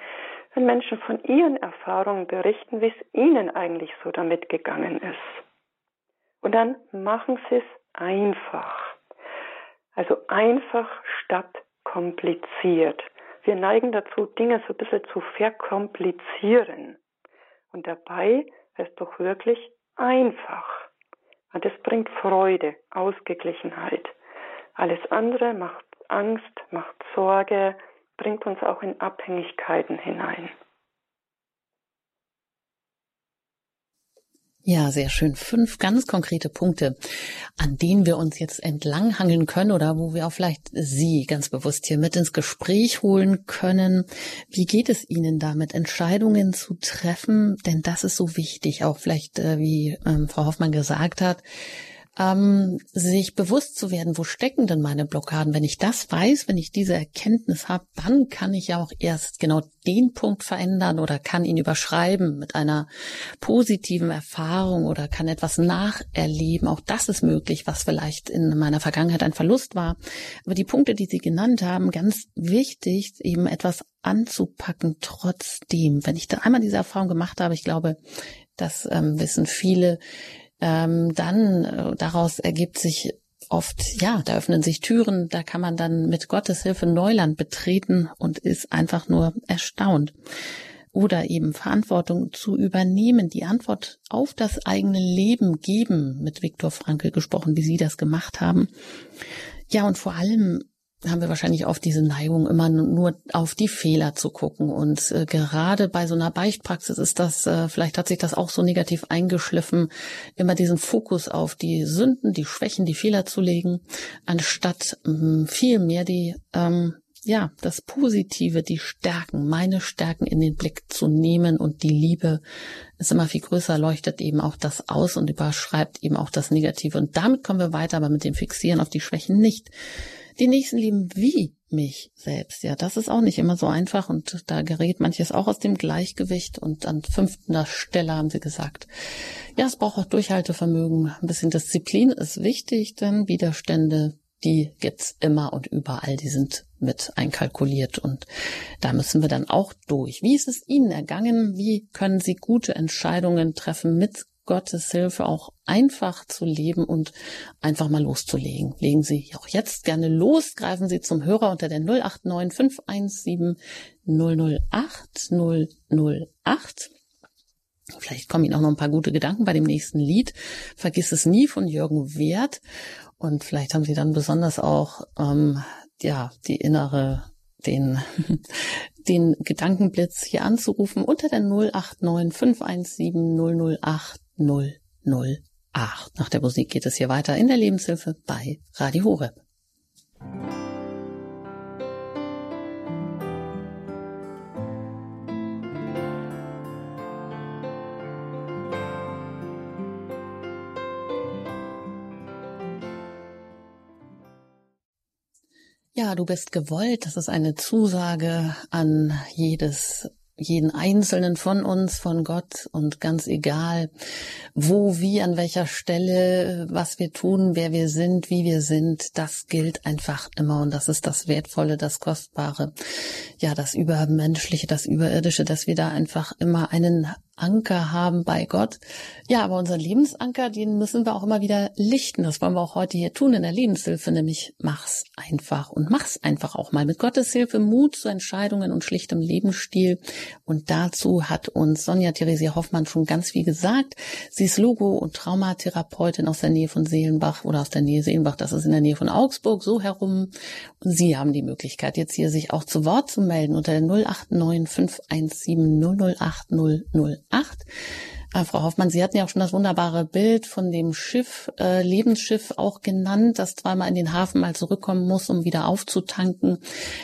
wenn Menschen von ihren Erfahrungen berichten, wie es ihnen eigentlich so damit gegangen ist. Und dann machen Sie es einfach. Also einfach statt kompliziert. Wir neigen dazu, Dinge so ein bisschen zu verkomplizieren. Und dabei ist es doch wirklich einfach. Und es bringt Freude, Ausgeglichenheit. Alles andere macht Angst, macht Sorge, bringt uns auch in Abhängigkeiten hinein. Ja, sehr schön. Fünf ganz konkrete Punkte, an denen wir uns jetzt entlanghangeln können oder wo wir auch vielleicht Sie ganz bewusst hier mit ins Gespräch holen können. Wie geht es Ihnen damit, Entscheidungen zu treffen? Denn das ist so wichtig, auch vielleicht, äh, wie ähm, Frau Hoffmann gesagt hat, ähm, sich bewusst zu werden, wo stecken denn meine Blockaden. Wenn ich das weiß, wenn ich diese Erkenntnis habe, dann kann ich ja auch erst genau den Punkt verändern oder kann ihn überschreiben mit einer positiven Erfahrung oder kann etwas nacherleben. Auch das ist möglich, was vielleicht in meiner Vergangenheit ein Verlust war. Aber die Punkte, die Sie genannt haben, ganz wichtig, eben etwas anzupacken trotzdem. Wenn ich da einmal diese Erfahrung gemacht habe, ich glaube, das ähm, wissen viele, ähm, dann äh, daraus ergibt sich oft, ja, da öffnen sich Türen, da kann man dann mit Gottes Hilfe Neuland betreten und ist einfach nur erstaunt. Oder eben Verantwortung zu übernehmen, die Antwort auf das eigene Leben geben, mit Viktor Frankl gesprochen, wie Sie das gemacht haben. Ja, und vor allem haben wir wahrscheinlich oft diese Neigung, immer nur auf die Fehler zu gucken. Und äh, gerade bei so einer Beichtpraxis ist das, äh, vielleicht hat sich das auch so negativ eingeschliffen, immer diesen Fokus auf die Sünden, die Schwächen, die Fehler zu legen, anstatt ähm, viel mehr die, ähm, ja, das Positive, die Stärken, meine Stärken in den Blick zu nehmen und die Liebe ist immer viel größer, leuchtet eben auch das aus und überschreibt eben auch das Negative. Und damit kommen wir weiter, aber mit dem Fixieren auf die Schwächen nicht die Nächsten lieben wie mich selbst. Ja, das ist auch nicht immer so einfach und da gerät manches auch aus dem Gleichgewicht und an fünfter Stelle haben sie gesagt, ja, es braucht auch Durchhaltevermögen, ein bisschen Disziplin ist wichtig, denn Widerstände, die gibt's immer und überall, die sind mit einkalkuliert und da müssen wir dann auch durch. Wie ist es Ihnen ergangen? Wie können Sie gute Entscheidungen treffen mit Gottes Hilfe auch einfach zu leben und einfach mal loszulegen. Legen Sie auch jetzt gerne los, greifen Sie zum Hörer unter der 089 517 008 008. Vielleicht kommen Ihnen auch noch ein paar gute Gedanken bei dem nächsten Lied. Vergiss es nie von Jürgen Wert. Und vielleicht haben Sie dann besonders auch ähm, ja die innere den, [LAUGHS] den Gedankenblitz hier anzurufen unter der 089 517 008 008. Nach der Musik geht es hier weiter in der Lebenshilfe bei Radio Horeb. Ja, du bist gewollt. Das ist eine Zusage an jedes jeden einzelnen von uns, von Gott und ganz egal, wo, wie, an welcher Stelle, was wir tun, wer wir sind, wie wir sind, das gilt einfach immer und das ist das Wertvolle, das Kostbare, ja, das Übermenschliche, das Überirdische, dass wir da einfach immer einen Anker haben bei Gott. Ja, aber unseren Lebensanker, den müssen wir auch immer wieder lichten. Das wollen wir auch heute hier tun in der Lebenshilfe, nämlich mach's einfach und mach's einfach auch mal mit Gottes Hilfe Mut zu Entscheidungen und schlichtem Lebensstil. Und dazu hat uns Sonja Theresia Hoffmann schon ganz viel gesagt. Sie ist Logo- und Traumatherapeutin aus der Nähe von Seelenbach oder aus der Nähe Seelenbach, das ist in der Nähe von Augsburg, so herum. Und Sie haben die Möglichkeit, jetzt hier sich auch zu Wort zu melden unter der 089 517 008 008. Äh, Frau Hoffmann, Sie hatten ja auch schon das wunderbare Bild von dem Schiff, äh, Lebensschiff auch genannt, das zweimal in den Hafen mal zurückkommen muss, um wieder aufzutanken,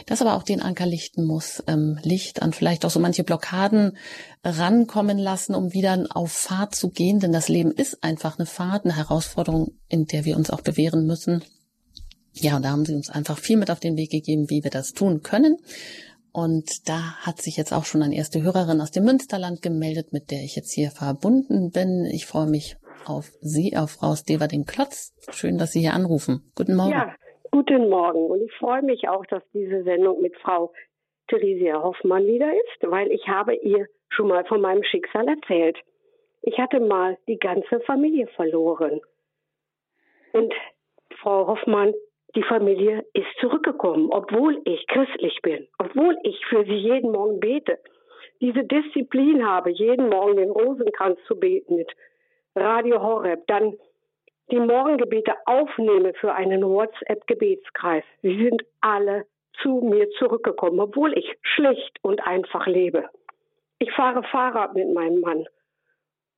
das aber auch den Anker lichten muss, ähm, Licht an vielleicht auch so manche Blockaden rankommen lassen, um wieder auf Fahrt zu gehen, denn das Leben ist einfach eine Fahrt, eine Herausforderung, in der wir uns auch bewähren müssen. Ja, und da haben Sie uns einfach viel mit auf den Weg gegeben, wie wir das tun können. Und da hat sich jetzt auch schon eine erste Hörerin aus dem Münsterland gemeldet, mit der ich jetzt hier verbunden bin. Ich freue mich auf Sie, auf Frau Stever den Klotz. Schön, dass Sie hier anrufen. Guten Morgen. Ja, guten Morgen. Und ich freue mich auch, dass diese Sendung mit Frau Theresia Hoffmann wieder ist, weil ich habe ihr schon mal von meinem Schicksal erzählt. Ich hatte mal die ganze Familie verloren. Und Frau Hoffmann die Familie ist zurückgekommen, obwohl ich christlich bin, obwohl ich für sie jeden Morgen bete. Diese Disziplin habe, jeden Morgen den Rosenkranz zu beten mit Radio Horeb, dann die Morgengebete aufnehme für einen WhatsApp-Gebetskreis. Sie sind alle zu mir zurückgekommen, obwohl ich schlicht und einfach lebe. Ich fahre Fahrrad mit meinem Mann,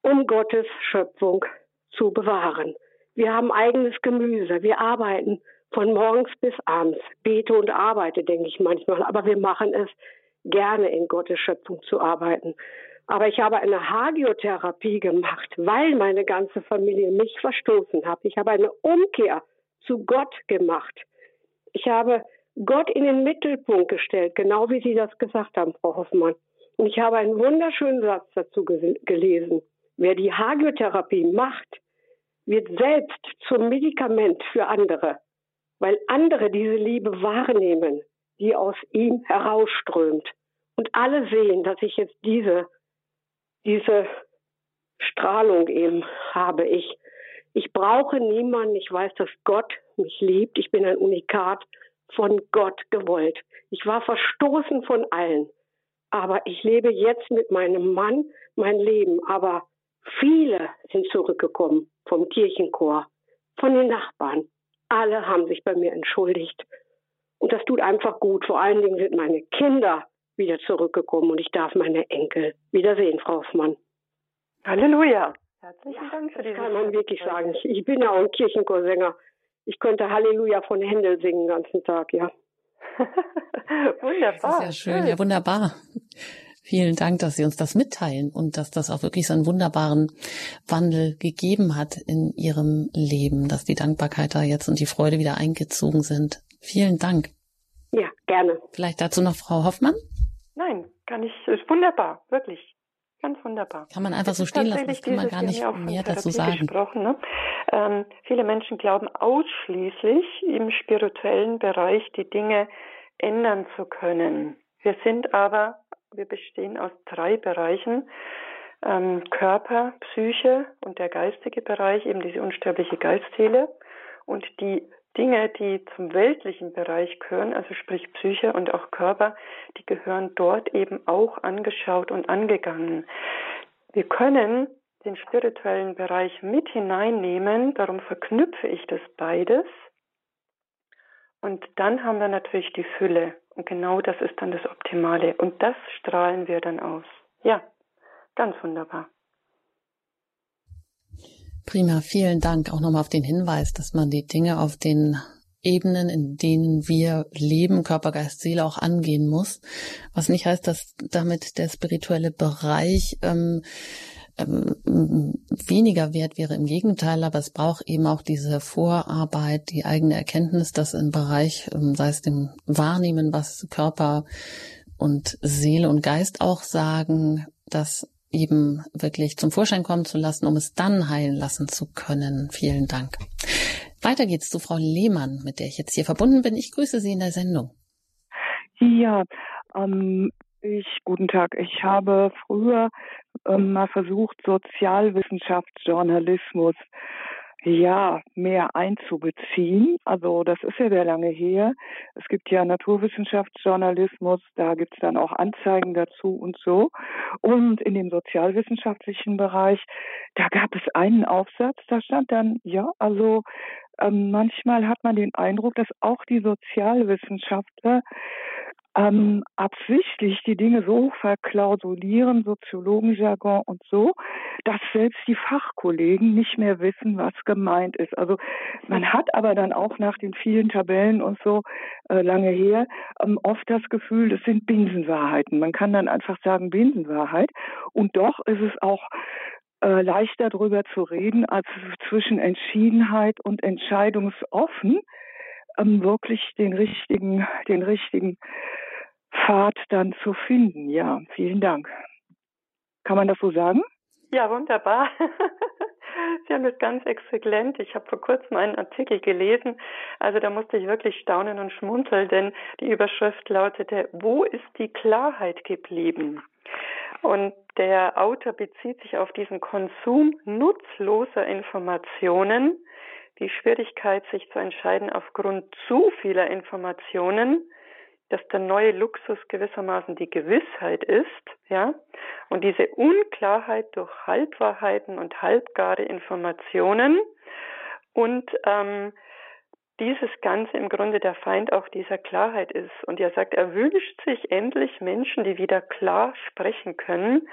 um Gottes Schöpfung zu bewahren. Wir haben eigenes Gemüse, wir arbeiten von morgens bis abends, bete und arbeite, denke ich manchmal. Aber wir machen es gerne, in Gottes Schöpfung zu arbeiten. Aber ich habe eine Hagiotherapie gemacht, weil meine ganze Familie mich verstoßen hat. Ich habe eine Umkehr zu Gott gemacht. Ich habe Gott in den Mittelpunkt gestellt, genau wie Sie das gesagt haben, Frau Hoffmann. Und ich habe einen wunderschönen Satz dazu gelesen. Wer die Hagiotherapie macht, wird selbst zum Medikament für andere weil andere diese Liebe wahrnehmen, die aus ihm herausströmt. Und alle sehen, dass ich jetzt diese, diese Strahlung eben habe. Ich, ich brauche niemanden. Ich weiß, dass Gott mich liebt. Ich bin ein Unikat von Gott gewollt. Ich war verstoßen von allen. Aber ich lebe jetzt mit meinem Mann mein Leben. Aber viele sind zurückgekommen vom Kirchenchor, von den Nachbarn, alle haben sich bei mir entschuldigt. Und das tut einfach gut. Vor allen Dingen sind meine Kinder wieder zurückgekommen und ich darf meine Enkel wiedersehen, Frau Hoffmann. Halleluja. Herzlichen Dank für das kann man wirklich sagen. Ich, ich bin ja auch ein Kirchenchorsänger. Ich könnte Halleluja von Händel singen den ganzen Tag, ja. wunderbar. [LAUGHS] Das ist ja schön, ja wunderbar. Vielen Dank, dass Sie uns das mitteilen und dass das auch wirklich so einen wunderbaren Wandel gegeben hat in Ihrem Leben, dass die Dankbarkeit da jetzt und die Freude wieder eingezogen sind. Vielen Dank. Ja, gerne. Vielleicht dazu noch Frau Hoffmann? Nein, kann ich, ist wunderbar, wirklich. Ganz wunderbar. Kann man einfach so stehen lassen, das kann man gar nicht mehr dazu sagen. Ne? Ähm, viele Menschen glauben ausschließlich im spirituellen Bereich die Dinge ändern zu können. Wir sind aber wir bestehen aus drei Bereichen. Ähm, Körper, Psyche und der geistige Bereich, eben diese unsterbliche Geistseele. Und die Dinge, die zum weltlichen Bereich gehören, also sprich Psyche und auch Körper, die gehören dort eben auch angeschaut und angegangen. Wir können den spirituellen Bereich mit hineinnehmen, darum verknüpfe ich das beides. Und dann haben wir natürlich die Fülle. Und genau das ist dann das Optimale. Und das strahlen wir dann aus. Ja, ganz wunderbar. Prima, vielen Dank auch nochmal auf den Hinweis, dass man die Dinge auf den Ebenen, in denen wir leben, Körper, Geist, Seele auch angehen muss. Was nicht heißt, dass damit der spirituelle Bereich ähm, ähm, weniger wert wäre. Im Gegenteil, aber es braucht eben auch diese Vorarbeit, die eigene Erkenntnis, dass im Bereich, ähm, sei es dem Wahrnehmen, was Körper und Seele und Geist auch sagen, das eben wirklich zum Vorschein kommen zu lassen, um es dann heilen lassen zu können. Vielen Dank. Weiter geht's zu Frau Lehmann, mit der ich jetzt hier verbunden bin. Ich grüße Sie in der Sendung. Ja, ähm, Ich, guten Tag. Ich habe früher ähm, mal versucht, Sozialwissenschaftsjournalismus ja, mehr einzubeziehen. Also das ist ja sehr lange her. Es gibt ja Naturwissenschaftsjournalismus, da gibt's dann auch Anzeigen dazu und so. Und in dem sozialwissenschaftlichen Bereich, da gab es einen Aufsatz, da stand dann, ja, also ähm, manchmal hat man den Eindruck, dass auch die Sozialwissenschaftler ähm, absichtlich die Dinge so verklausulieren, Soziologenjargon und so, dass selbst die Fachkollegen nicht mehr wissen, was gemeint ist. Also man hat aber dann auch nach den vielen Tabellen und so äh, lange her ähm, oft das Gefühl, das sind Binsenwahrheiten. Man kann dann einfach sagen Binsenwahrheit. Und doch ist es auch äh, leichter darüber zu reden, als zwischen Entschiedenheit und entscheidungsoffen ähm, wirklich den richtigen, den richtigen Pfad dann zu finden. Ja, vielen Dank. Kann man das so sagen? Ja, wunderbar. Sie haben das ganz exzellent. Ich habe vor kurzem einen Artikel gelesen. Also da musste ich wirklich staunen und schmunzeln, denn die Überschrift lautete, wo ist die Klarheit geblieben? Und der Autor bezieht sich auf diesen Konsum nutzloser Informationen, die Schwierigkeit, sich zu entscheiden aufgrund zu vieler Informationen, dass der neue Luxus gewissermaßen die Gewissheit ist, ja, und diese Unklarheit durch Halbwahrheiten und halbgare Informationen und ähm, dieses Ganze im Grunde der Feind auch dieser Klarheit ist. Und er sagt, er wünscht sich endlich Menschen, die wieder klar sprechen können,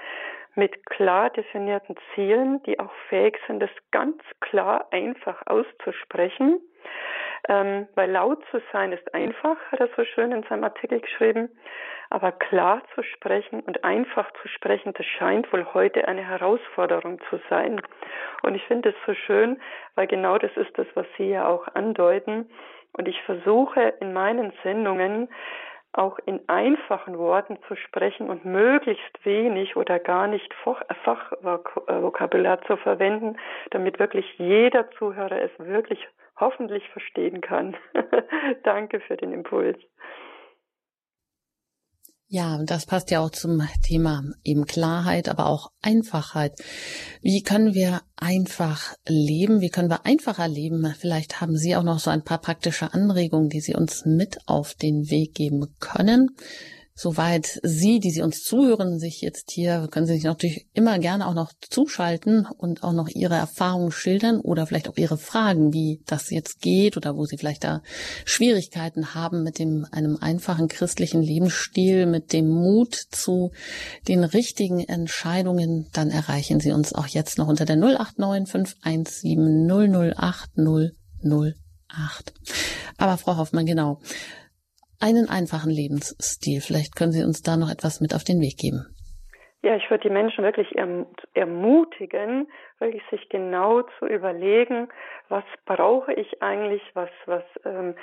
mit klar definierten Zielen, die auch fähig sind, das ganz klar einfach auszusprechen ähm, weil laut zu sein ist einfach, hat er so schön in seinem Artikel geschrieben. Aber klar zu sprechen und einfach zu sprechen, das scheint wohl heute eine Herausforderung zu sein. Und ich finde es so schön, weil genau das ist das, was Sie ja auch andeuten. Und ich versuche in meinen Sendungen auch in einfachen Worten zu sprechen und möglichst wenig oder gar nicht Fachvokabular zu verwenden, damit wirklich jeder Zuhörer es wirklich hoffentlich verstehen kann. [LAUGHS] Danke für den Impuls. Ja, das passt ja auch zum Thema eben Klarheit, aber auch Einfachheit. Wie können wir einfach leben? Wie können wir einfacher leben? Vielleicht haben Sie auch noch so ein paar praktische Anregungen, die Sie uns mit auf den Weg geben können. Soweit Sie, die Sie uns zuhören, sich jetzt hier, können Sie sich natürlich immer gerne auch noch zuschalten und auch noch Ihre Erfahrungen schildern oder vielleicht auch Ihre Fragen, wie das jetzt geht oder wo Sie vielleicht da Schwierigkeiten haben mit dem, einem einfachen christlichen Lebensstil, mit dem Mut zu den richtigen Entscheidungen, dann erreichen Sie uns auch jetzt noch unter der 089 517 008 008. Aber Frau Hoffmann, genau einen einfachen Lebensstil. Vielleicht können Sie uns da noch etwas mit auf den Weg geben. Ja, ich würde die Menschen wirklich ermutigen, wirklich sich genau zu überlegen, was brauche ich eigentlich, was, was ähm,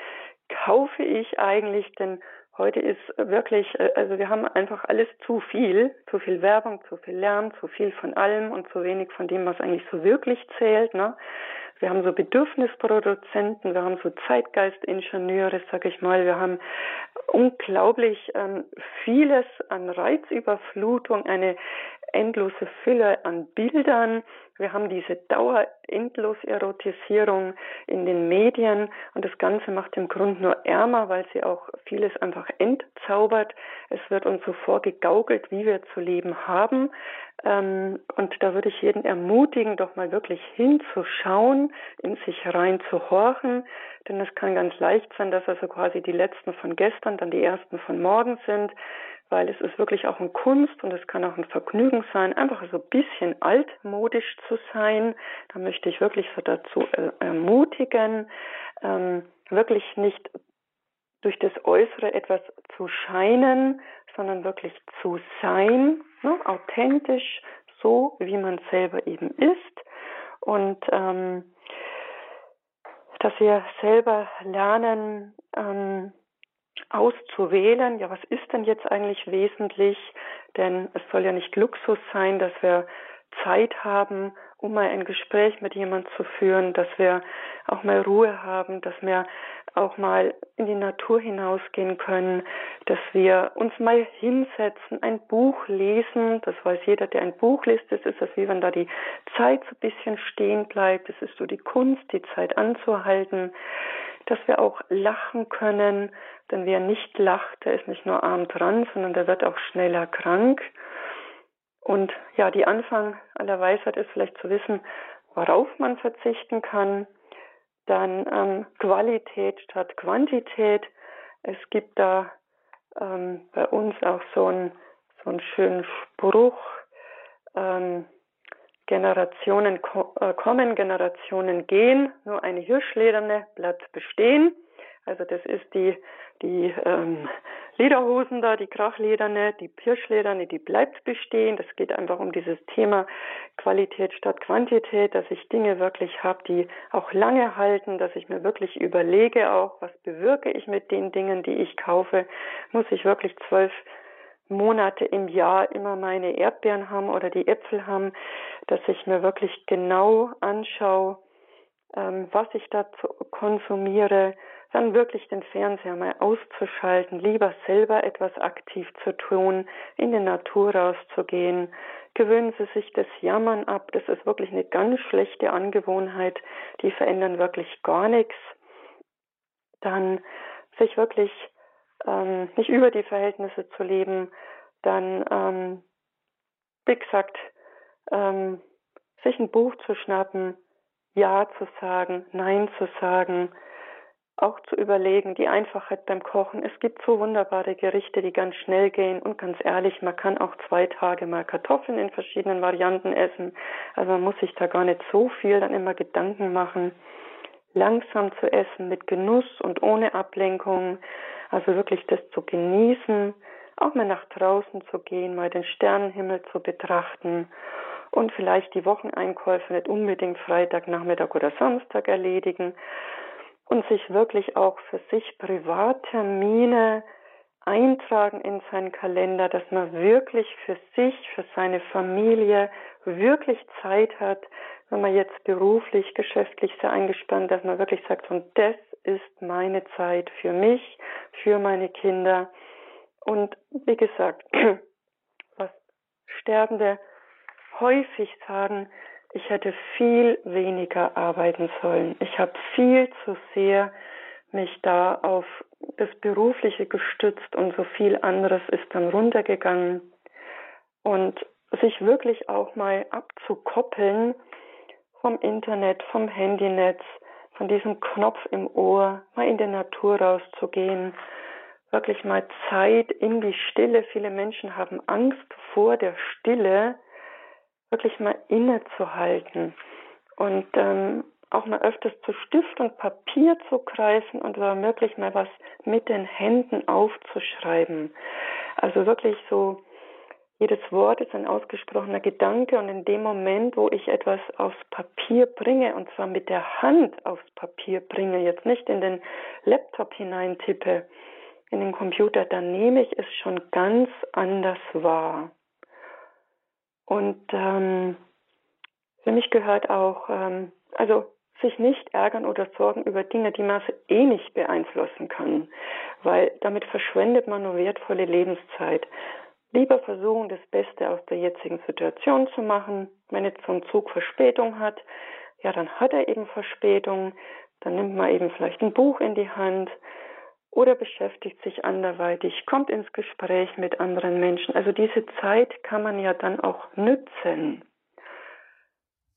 kaufe ich eigentlich, denn heute ist wirklich, äh, also wir haben einfach alles zu viel, zu viel Werbung, zu viel Lärm, zu viel von allem und zu wenig von dem, was eigentlich so wirklich zählt. Ne? Wir haben so Bedürfnisproduzenten, wir haben so Zeitgeistingenieure, sag ich mal. Wir haben unglaublich ähm, vieles an Reizüberflutung, eine endlose Fülle an Bildern. Wir haben diese Dauer endlos Erotisierung in den Medien und das Ganze macht im Grunde nur ärmer, weil sie auch vieles einfach entzaubert. Es wird uns so vorgegaukelt, wie wir zu leben haben. Ähm, und da würde ich jeden ermutigen, doch mal wirklich hinzuschauen, in sich rein zu horchen, denn es kann ganz leicht sein, dass also quasi die letzten von gestern dann die ersten von morgen sind weil es ist wirklich auch eine Kunst und es kann auch ein Vergnügen sein, einfach so ein bisschen altmodisch zu sein. Da möchte ich wirklich so dazu äh, ermutigen, ähm, wirklich nicht durch das Äußere etwas zu scheinen, sondern wirklich zu sein, ne, authentisch, so wie man selber eben ist und ähm, dass wir selber lernen, ähm, auszuwählen, ja, was ist denn jetzt eigentlich wesentlich? Denn es soll ja nicht Luxus sein, dass wir Zeit haben, um mal ein Gespräch mit jemand zu führen, dass wir auch mal Ruhe haben, dass wir auch mal in die Natur hinausgehen können, dass wir uns mal hinsetzen, ein Buch lesen. Das weiß jeder, der ein Buch liest. Das ist es wie wenn da die Zeit so ein bisschen stehen bleibt. Das ist so die Kunst, die Zeit anzuhalten. Dass wir auch lachen können, denn wer nicht lacht, der ist nicht nur arm dran, sondern der wird auch schneller krank. Und ja, die Anfang aller Weisheit ist vielleicht zu wissen, worauf man verzichten kann dann ähm, Qualität statt Quantität. Es gibt da ähm, bei uns auch so einen, so einen schönen Spruch, ähm, Generationen ko äh, kommen, Generationen gehen, nur eine Hirschlederne bleibt bestehen. Also das ist die, die ähm, Lederhosen da, die Krachlederne, die Pirschlederne, die bleibt bestehen. Das geht einfach um dieses Thema Qualität statt Quantität, dass ich Dinge wirklich habe, die auch lange halten, dass ich mir wirklich überlege auch, was bewirke ich mit den Dingen, die ich kaufe. Muss ich wirklich zwölf Monate im Jahr immer meine Erdbeeren haben oder die Äpfel haben, dass ich mir wirklich genau anschaue, ähm, was ich da konsumiere, dann wirklich den Fernseher mal auszuschalten, lieber selber etwas aktiv zu tun, in die Natur rauszugehen. Gewöhnen Sie sich das Jammern ab. Das ist wirklich eine ganz schlechte Angewohnheit. Die verändern wirklich gar nichts. Dann sich wirklich ähm, nicht über die Verhältnisse zu leben. Dann, ähm, wie gesagt, ähm, sich ein Buch zu schnappen, Ja zu sagen, Nein zu sagen, auch zu überlegen, die Einfachheit beim Kochen. Es gibt so wunderbare Gerichte, die ganz schnell gehen und ganz ehrlich, man kann auch zwei Tage mal Kartoffeln in verschiedenen Varianten essen. Also man muss sich da gar nicht so viel dann immer Gedanken machen. Langsam zu essen, mit Genuss und ohne Ablenkung. Also wirklich das zu genießen, auch mal nach draußen zu gehen, mal den Sternenhimmel zu betrachten und vielleicht die Wocheneinkäufe nicht unbedingt Freitag, Nachmittag oder Samstag erledigen, und sich wirklich auch für sich Privattermine eintragen in seinen Kalender, dass man wirklich für sich, für seine Familie wirklich Zeit hat, wenn man jetzt beruflich, geschäftlich sehr eingespannt, dass man wirklich sagt, und das ist meine Zeit für mich, für meine Kinder. Und wie gesagt, [CLEARS THROAT] was Sterbende häufig sagen, ich hätte viel weniger arbeiten sollen. Ich habe viel zu sehr mich da auf das Berufliche gestützt und so viel anderes ist dann runtergegangen. Und sich wirklich auch mal abzukoppeln vom Internet, vom Handynetz, von diesem Knopf im Ohr, mal in der Natur rauszugehen, wirklich mal Zeit in die Stille. Viele Menschen haben Angst vor der Stille, wirklich mal innezuhalten und ähm, auch mal öfters zu Stift und Papier zu greifen und womöglich mal was mit den Händen aufzuschreiben. Also wirklich so, jedes Wort ist ein ausgesprochener Gedanke und in dem Moment, wo ich etwas aufs Papier bringe und zwar mit der Hand aufs Papier bringe, jetzt nicht in den Laptop hineintippe, in den Computer, dann nehme ich es schon ganz anders wahr. Und ähm, für mich gehört auch, ähm, also sich nicht ärgern oder sorgen über Dinge, die man eh nicht beeinflussen kann, weil damit verschwendet man nur wertvolle Lebenszeit. Lieber versuchen, das Beste aus der jetzigen Situation zu machen. Wenn jetzt so ein Zug Verspätung hat, ja, dann hat er eben Verspätung. Dann nimmt man eben vielleicht ein Buch in die Hand oder beschäftigt sich anderweitig, kommt ins Gespräch mit anderen Menschen. Also diese Zeit kann man ja dann auch nützen.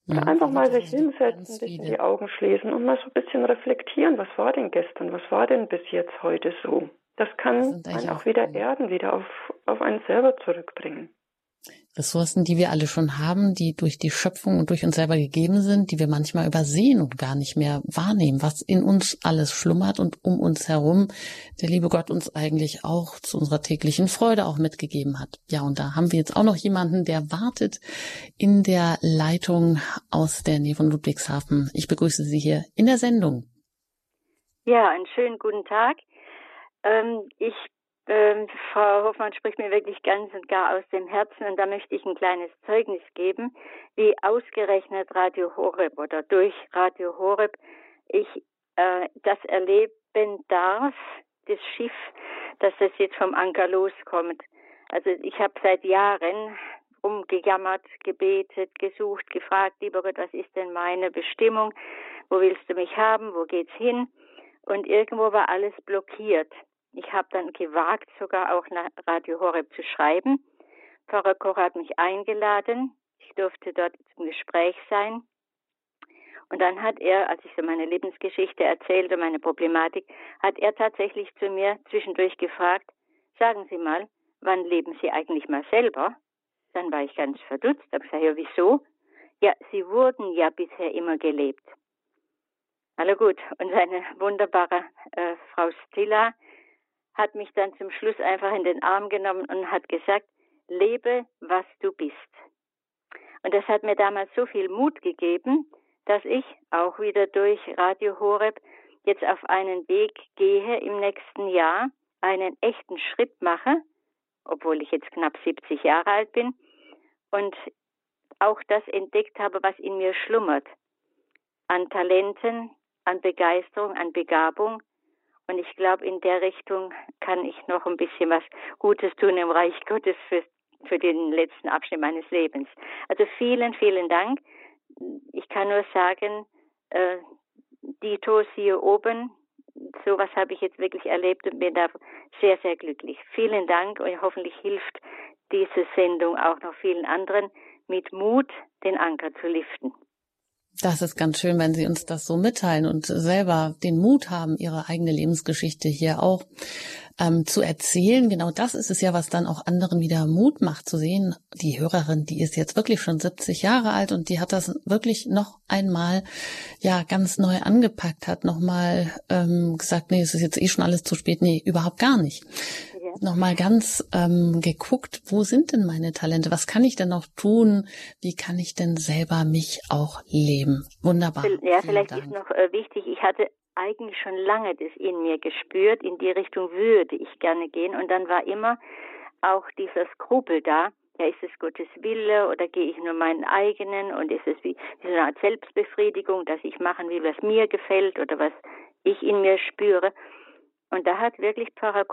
Mhm. einfach mal sich hinsetzen, ein bisschen die Augen schließen und mal so ein bisschen reflektieren, was war denn gestern, was war denn bis jetzt heute so. Das kann das einen auch wieder erden, wieder auf, auf einen selber zurückbringen. Ressourcen, die wir alle schon haben, die durch die Schöpfung und durch uns selber gegeben sind, die wir manchmal übersehen und gar nicht mehr wahrnehmen, was in uns alles schlummert und um uns herum der liebe Gott uns eigentlich auch zu unserer täglichen Freude auch mitgegeben hat. Ja, und da haben wir jetzt auch noch jemanden, der wartet in der Leitung aus der Nähe von Ludwigshafen. Ich begrüße Sie hier in der Sendung. Ja, einen schönen guten Tag. Ähm, ich ähm, Frau Hoffmann spricht mir wirklich ganz und gar aus dem Herzen und da möchte ich ein kleines Zeugnis geben, wie ausgerechnet Radio Horeb oder durch Radio Horeb ich äh, das erlebt bedarf das Schiff, dass das jetzt vom Anker loskommt. Also ich habe seit Jahren rumgejammert, gebetet, gesucht, gefragt, lieber Gott, was ist denn meine Bestimmung? Wo willst du mich haben? Wo geht's hin? Und irgendwo war alles blockiert. Ich habe dann gewagt, sogar auch nach Radio Horeb zu schreiben. Pfarrer Koch hat mich eingeladen. Ich durfte dort zum Gespräch sein. Und dann hat er, als ich so meine Lebensgeschichte erzählte, meine Problematik, hat er tatsächlich zu mir zwischendurch gefragt, sagen Sie mal, wann leben Sie eigentlich mal selber? Dann war ich ganz verdutzt, habe gesagt, ja, wieso? Ja, Sie wurden ja bisher immer gelebt. Hallo gut. Und seine wunderbare äh, Frau Stilla hat mich dann zum Schluss einfach in den Arm genommen und hat gesagt, lebe, was du bist. Und das hat mir damals so viel Mut gegeben, dass ich auch wieder durch Radio Horeb jetzt auf einen Weg gehe im nächsten Jahr, einen echten Schritt mache, obwohl ich jetzt knapp 70 Jahre alt bin, und auch das entdeckt habe, was in mir schlummert. An Talenten, an Begeisterung, an Begabung. Und ich glaube, in der Richtung kann ich noch ein bisschen was Gutes tun im Reich Gottes für, für den letzten Abschnitt meines Lebens. Also vielen, vielen Dank. Ich kann nur sagen, äh, Dito, hier oben, sowas habe ich jetzt wirklich erlebt und bin da sehr, sehr glücklich. Vielen Dank und hoffentlich hilft diese Sendung auch noch vielen anderen mit Mut den Anker zu liften. Das ist ganz schön, wenn Sie uns das so mitteilen und selber den Mut haben, Ihre eigene Lebensgeschichte hier auch ähm, zu erzählen. Genau das ist es ja, was dann auch anderen wieder Mut macht zu sehen. Die Hörerin, die ist jetzt wirklich schon 70 Jahre alt und die hat das wirklich noch einmal ja ganz neu angepackt, hat nochmal ähm, gesagt, nee, es ist jetzt eh schon alles zu spät. Nee, überhaupt gar nicht nochmal ganz ähm, geguckt, wo sind denn meine Talente? Was kann ich denn noch tun? Wie kann ich denn selber mich auch leben? Wunderbar. Ja, vielleicht ist noch äh, wichtig, ich hatte eigentlich schon lange das in mir gespürt, in die Richtung würde ich gerne gehen. Und dann war immer auch dieser Skrupel da. Ja, ist es Gottes Wille oder gehe ich nur meinen eigenen und ist es wie, wie so eine Art Selbstbefriedigung, dass ich machen will, was mir gefällt oder was ich in mir spüre. Und da hat wirklich Pfarrer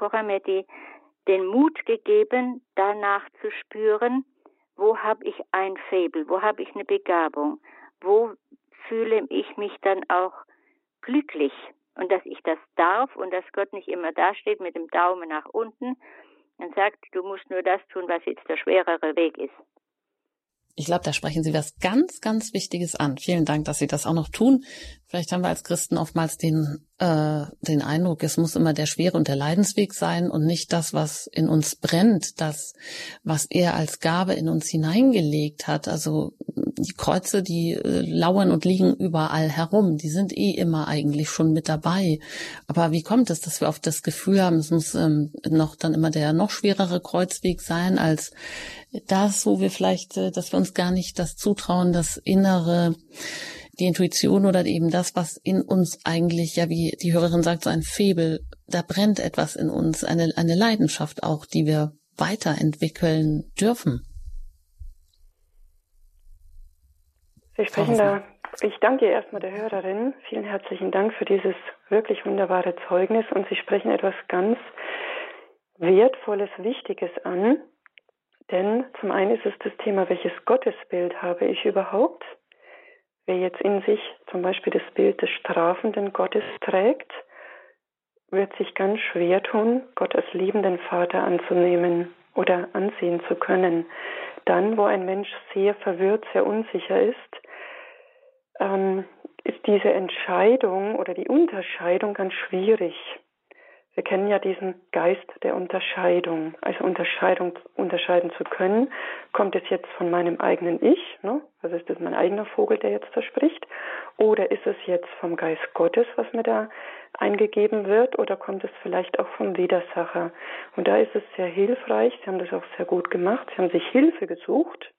den Mut gegeben, danach zu spüren, wo habe ich ein Faible, wo habe ich eine Begabung, wo fühle ich mich dann auch glücklich und dass ich das darf und dass Gott nicht immer dasteht mit dem Daumen nach unten und sagt, du musst nur das tun, was jetzt der schwerere Weg ist. Ich glaube, da sprechen Sie was ganz, ganz Wichtiges an. Vielen Dank, dass Sie das auch noch tun. Vielleicht haben wir als Christen oftmals den, äh, den Eindruck, es muss immer der schwere und der Leidensweg sein und nicht das, was in uns brennt, das, was er als Gabe in uns hineingelegt hat. Also die Kreuze, die äh, lauern und liegen überall herum. Die sind eh immer eigentlich schon mit dabei. Aber wie kommt es, dass wir oft das Gefühl haben, es muss ähm, noch dann immer der noch schwerere Kreuzweg sein als das, wo wir vielleicht, äh, dass wir uns gar nicht das zutrauen, das innere die Intuition oder eben das, was in uns eigentlich, ja, wie die Hörerin sagt, so ein Febel, da brennt etwas in uns, eine, eine Leidenschaft auch, die wir weiterentwickeln dürfen. Sie sprechen da, ich danke erstmal der Hörerin. Vielen herzlichen Dank für dieses wirklich wunderbare Zeugnis und Sie sprechen etwas ganz Wertvolles, Wichtiges an. Denn zum einen ist es das Thema, welches Gottesbild habe ich überhaupt? Wer jetzt in sich zum Beispiel das Bild des strafenden Gottes trägt, wird sich ganz schwer tun, Gott als liebenden Vater anzunehmen oder ansehen zu können. Dann, wo ein Mensch sehr verwirrt, sehr unsicher ist, ähm, ist diese Entscheidung oder die Unterscheidung ganz schwierig. Wir kennen ja diesen Geist der Unterscheidung, also Unterscheidung unterscheiden zu können. Kommt es jetzt von meinem eigenen Ich, ne? also ist das mein eigener Vogel, der jetzt da spricht, oder ist es jetzt vom Geist Gottes, was mir da eingegeben wird, oder kommt es vielleicht auch vom Widersacher? Und da ist es sehr hilfreich. Sie haben das auch sehr gut gemacht. Sie haben sich Hilfe gesucht.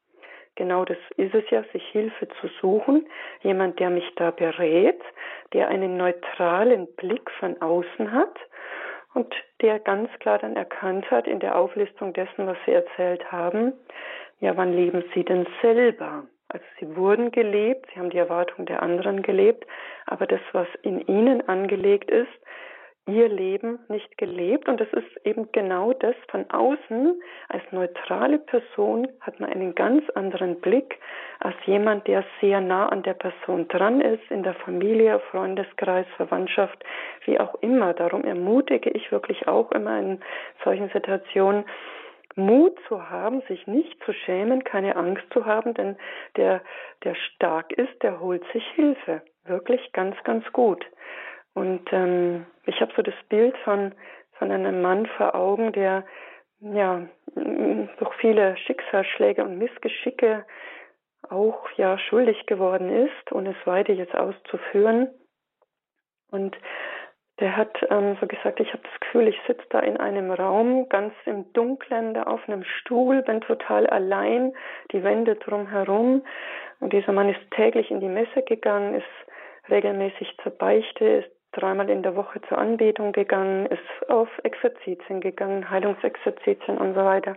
Genau das ist es ja, sich Hilfe zu suchen. Jemand, der mich da berät, der einen neutralen Blick von außen hat und der ganz klar dann erkannt hat in der Auflistung dessen, was Sie erzählt haben, ja, wann leben Sie denn selber? Also Sie wurden gelebt, Sie haben die Erwartung der anderen gelebt, aber das, was in Ihnen angelegt ist, ihr Leben nicht gelebt. Und das ist eben genau das von außen. Als neutrale Person hat man einen ganz anderen Blick als jemand, der sehr nah an der Person dran ist, in der Familie, Freundeskreis, Verwandtschaft, wie auch immer. Darum ermutige ich wirklich auch immer in solchen Situationen, Mut zu haben, sich nicht zu schämen, keine Angst zu haben, denn der, der stark ist, der holt sich Hilfe. Wirklich ganz, ganz gut. Und ähm, ich habe so das Bild von, von einem Mann vor Augen, der ja durch viele Schicksalsschläge und Missgeschicke auch ja schuldig geworden ist, ohne es weiter jetzt auszuführen. Und der hat ähm, so gesagt, ich habe das Gefühl, ich sitze da in einem Raum, ganz im Dunkeln, da auf einem Stuhl, bin total allein, die Wände drumherum. Und dieser Mann ist täglich in die Messe gegangen, ist regelmäßig zur Beichte, ist dreimal in der Woche zur Anbetung gegangen, ist auf Exerzitien gegangen, Heilungsexerzitien und so weiter.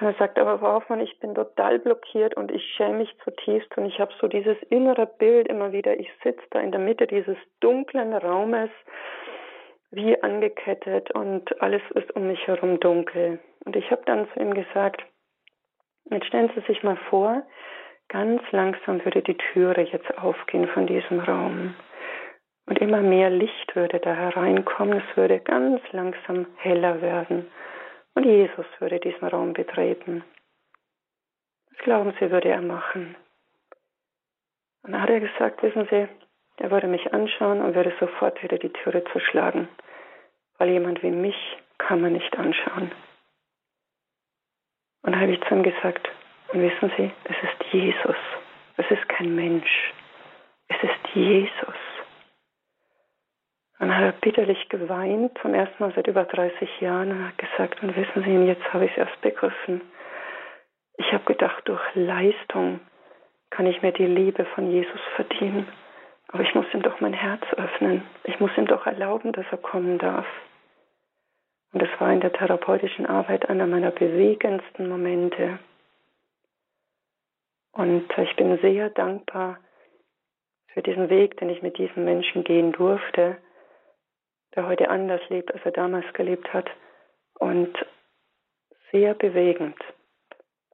Und er sagt, aber Frau Hoffmann, ich bin total blockiert und ich schäme mich zutiefst und ich habe so dieses innere Bild immer wieder, ich sitze da in der Mitte dieses dunklen Raumes, wie angekettet und alles ist um mich herum dunkel. Und ich habe dann zu ihm gesagt, jetzt stellen Sie sich mal vor, ganz langsam würde die Türe jetzt aufgehen von diesem Raum. Und immer mehr Licht würde da hereinkommen. Es würde ganz langsam heller werden. Und Jesus würde diesen Raum betreten. Was glauben Sie, würde er machen? Und dann hat er gesagt, wissen Sie, er würde mich anschauen und würde sofort wieder die Türe zuschlagen. Weil jemand wie mich kann man nicht anschauen. Und dann habe ich zu ihm gesagt, und wissen Sie, es ist Jesus. Es ist kein Mensch. Es ist Jesus. Und hat er bitterlich geweint, zum ersten Mal seit über 30 Jahren, und hat gesagt, und wissen Sie, jetzt habe ich es erst begriffen. Ich habe gedacht, durch Leistung kann ich mir die Liebe von Jesus verdienen. Aber ich muss ihm doch mein Herz öffnen. Ich muss ihm doch erlauben, dass er kommen darf. Und das war in der therapeutischen Arbeit einer meiner bewegendsten Momente. Und ich bin sehr dankbar für diesen Weg, den ich mit diesen Menschen gehen durfte der heute anders lebt, als er damals gelebt hat. Und sehr bewegend.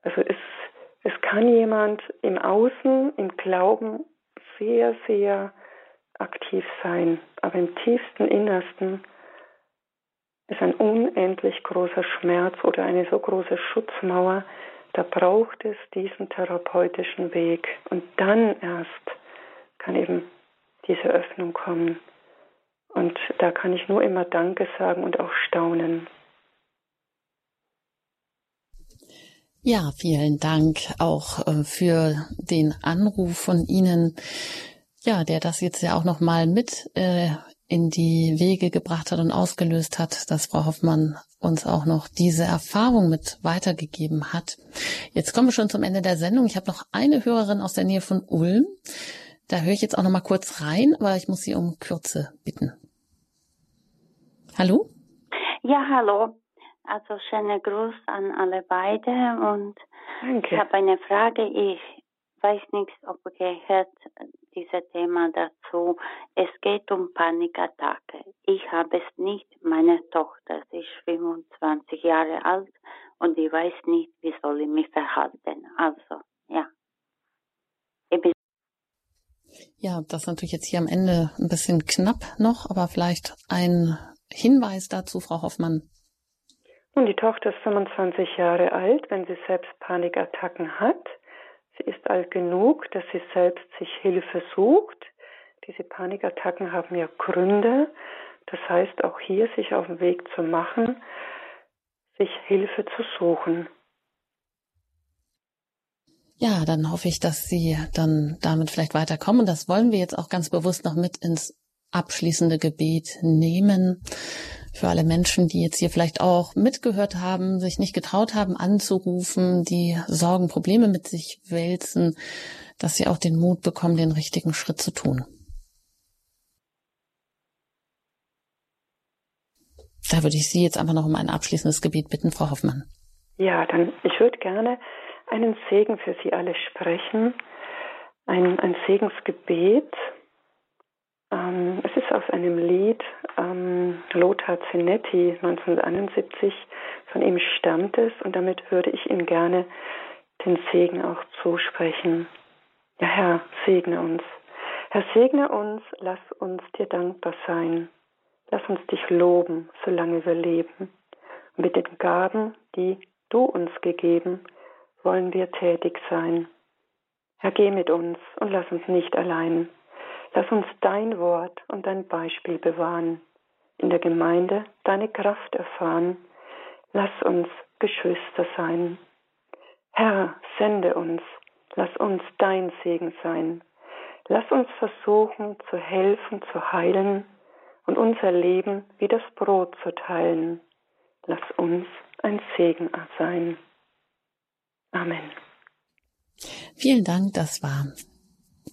Also es, es kann jemand im Außen, im Glauben sehr, sehr aktiv sein, aber im tiefsten Innersten ist ein unendlich großer Schmerz oder eine so große Schutzmauer, da braucht es diesen therapeutischen Weg. Und dann erst kann eben diese Öffnung kommen. Und da kann ich nur immer Danke sagen und auch staunen. Ja, vielen Dank auch äh, für den Anruf von Ihnen, ja, der das jetzt ja auch noch mal mit äh, in die Wege gebracht hat und ausgelöst hat, dass Frau Hoffmann uns auch noch diese Erfahrung mit weitergegeben hat. Jetzt kommen wir schon zum Ende der Sendung. Ich habe noch eine Hörerin aus der Nähe von Ulm. Da höre ich jetzt auch noch mal kurz rein, aber ich muss Sie um Kürze bitten. Hallo? Ja, hallo. Also schöne Gruß an alle beide und Danke. ich habe eine Frage. Ich weiß nicht, ob gehört dieses Thema dazu. Es geht um Panikattacke. Ich habe es nicht. Meine Tochter, sie ist 25 Jahre alt und ich weiß nicht, wie soll ich mich verhalten. Also, ja. Ja, das ist natürlich jetzt hier am Ende ein bisschen knapp noch, aber vielleicht ein Hinweis dazu, Frau Hoffmann. Nun, die Tochter ist 25 Jahre alt, wenn sie selbst Panikattacken hat. Sie ist alt genug, dass sie selbst sich Hilfe sucht. Diese Panikattacken haben ja Gründe. Das heißt, auch hier sich auf den Weg zu machen, sich Hilfe zu suchen. Ja, dann hoffe ich, dass Sie dann damit vielleicht weiterkommen. Und das wollen wir jetzt auch ganz bewusst noch mit ins abschließende Gebet nehmen. Für alle Menschen, die jetzt hier vielleicht auch mitgehört haben, sich nicht getraut haben anzurufen, die Sorgen, Probleme mit sich wälzen, dass sie auch den Mut bekommen, den richtigen Schritt zu tun. Da würde ich Sie jetzt einfach noch um ein abschließendes Gebet bitten, Frau Hoffmann. Ja, dann ich würde gerne einen Segen für Sie alle sprechen, ein, ein Segensgebet. Aus einem Lied, ähm, Lothar Zenetti 1971, von ihm stammt es und damit würde ich ihm gerne den Segen auch zusprechen. Ja, Herr, segne uns. Herr, segne uns, lass uns dir dankbar sein. Lass uns dich loben, solange wir leben. Und mit den Gaben, die du uns gegeben, wollen wir tätig sein. Herr, geh mit uns und lass uns nicht allein. Lass uns dein Wort und dein Beispiel bewahren. In der Gemeinde deine Kraft erfahren. Lass uns Geschwister sein. Herr, sende uns. Lass uns dein Segen sein. Lass uns versuchen zu helfen, zu heilen und unser Leben wie das Brot zu teilen. Lass uns ein Segen sein. Amen. Vielen Dank, das war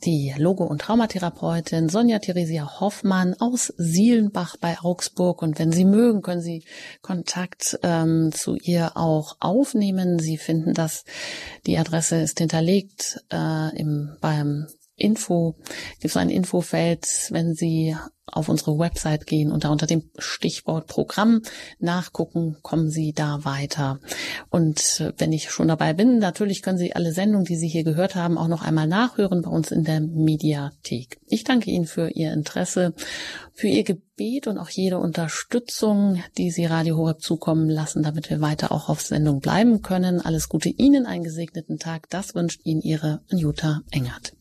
die Logo- und Traumatherapeutin Sonja Theresia Hoffmann aus Sielenbach bei Augsburg. Und wenn Sie mögen, können Sie Kontakt ähm, zu ihr auch aufnehmen. Sie finden das, die Adresse ist hinterlegt äh, im, beim Info, gibt es ein Infofeld, wenn Sie auf unsere Website gehen und da unter dem Stichwort Programm nachgucken, kommen Sie da weiter. Und äh, wenn ich schon dabei bin, natürlich können Sie alle Sendungen, die Sie hier gehört haben, auch noch einmal nachhören bei uns in der Mediathek. Ich danke Ihnen für Ihr Interesse, für Ihr Gebet und auch jede Unterstützung, die Sie Radio Horeb zukommen lassen, damit wir weiter auch auf Sendung bleiben können. Alles Gute Ihnen, einen gesegneten Tag. Das wünscht Ihnen Ihre Anjuta Engert.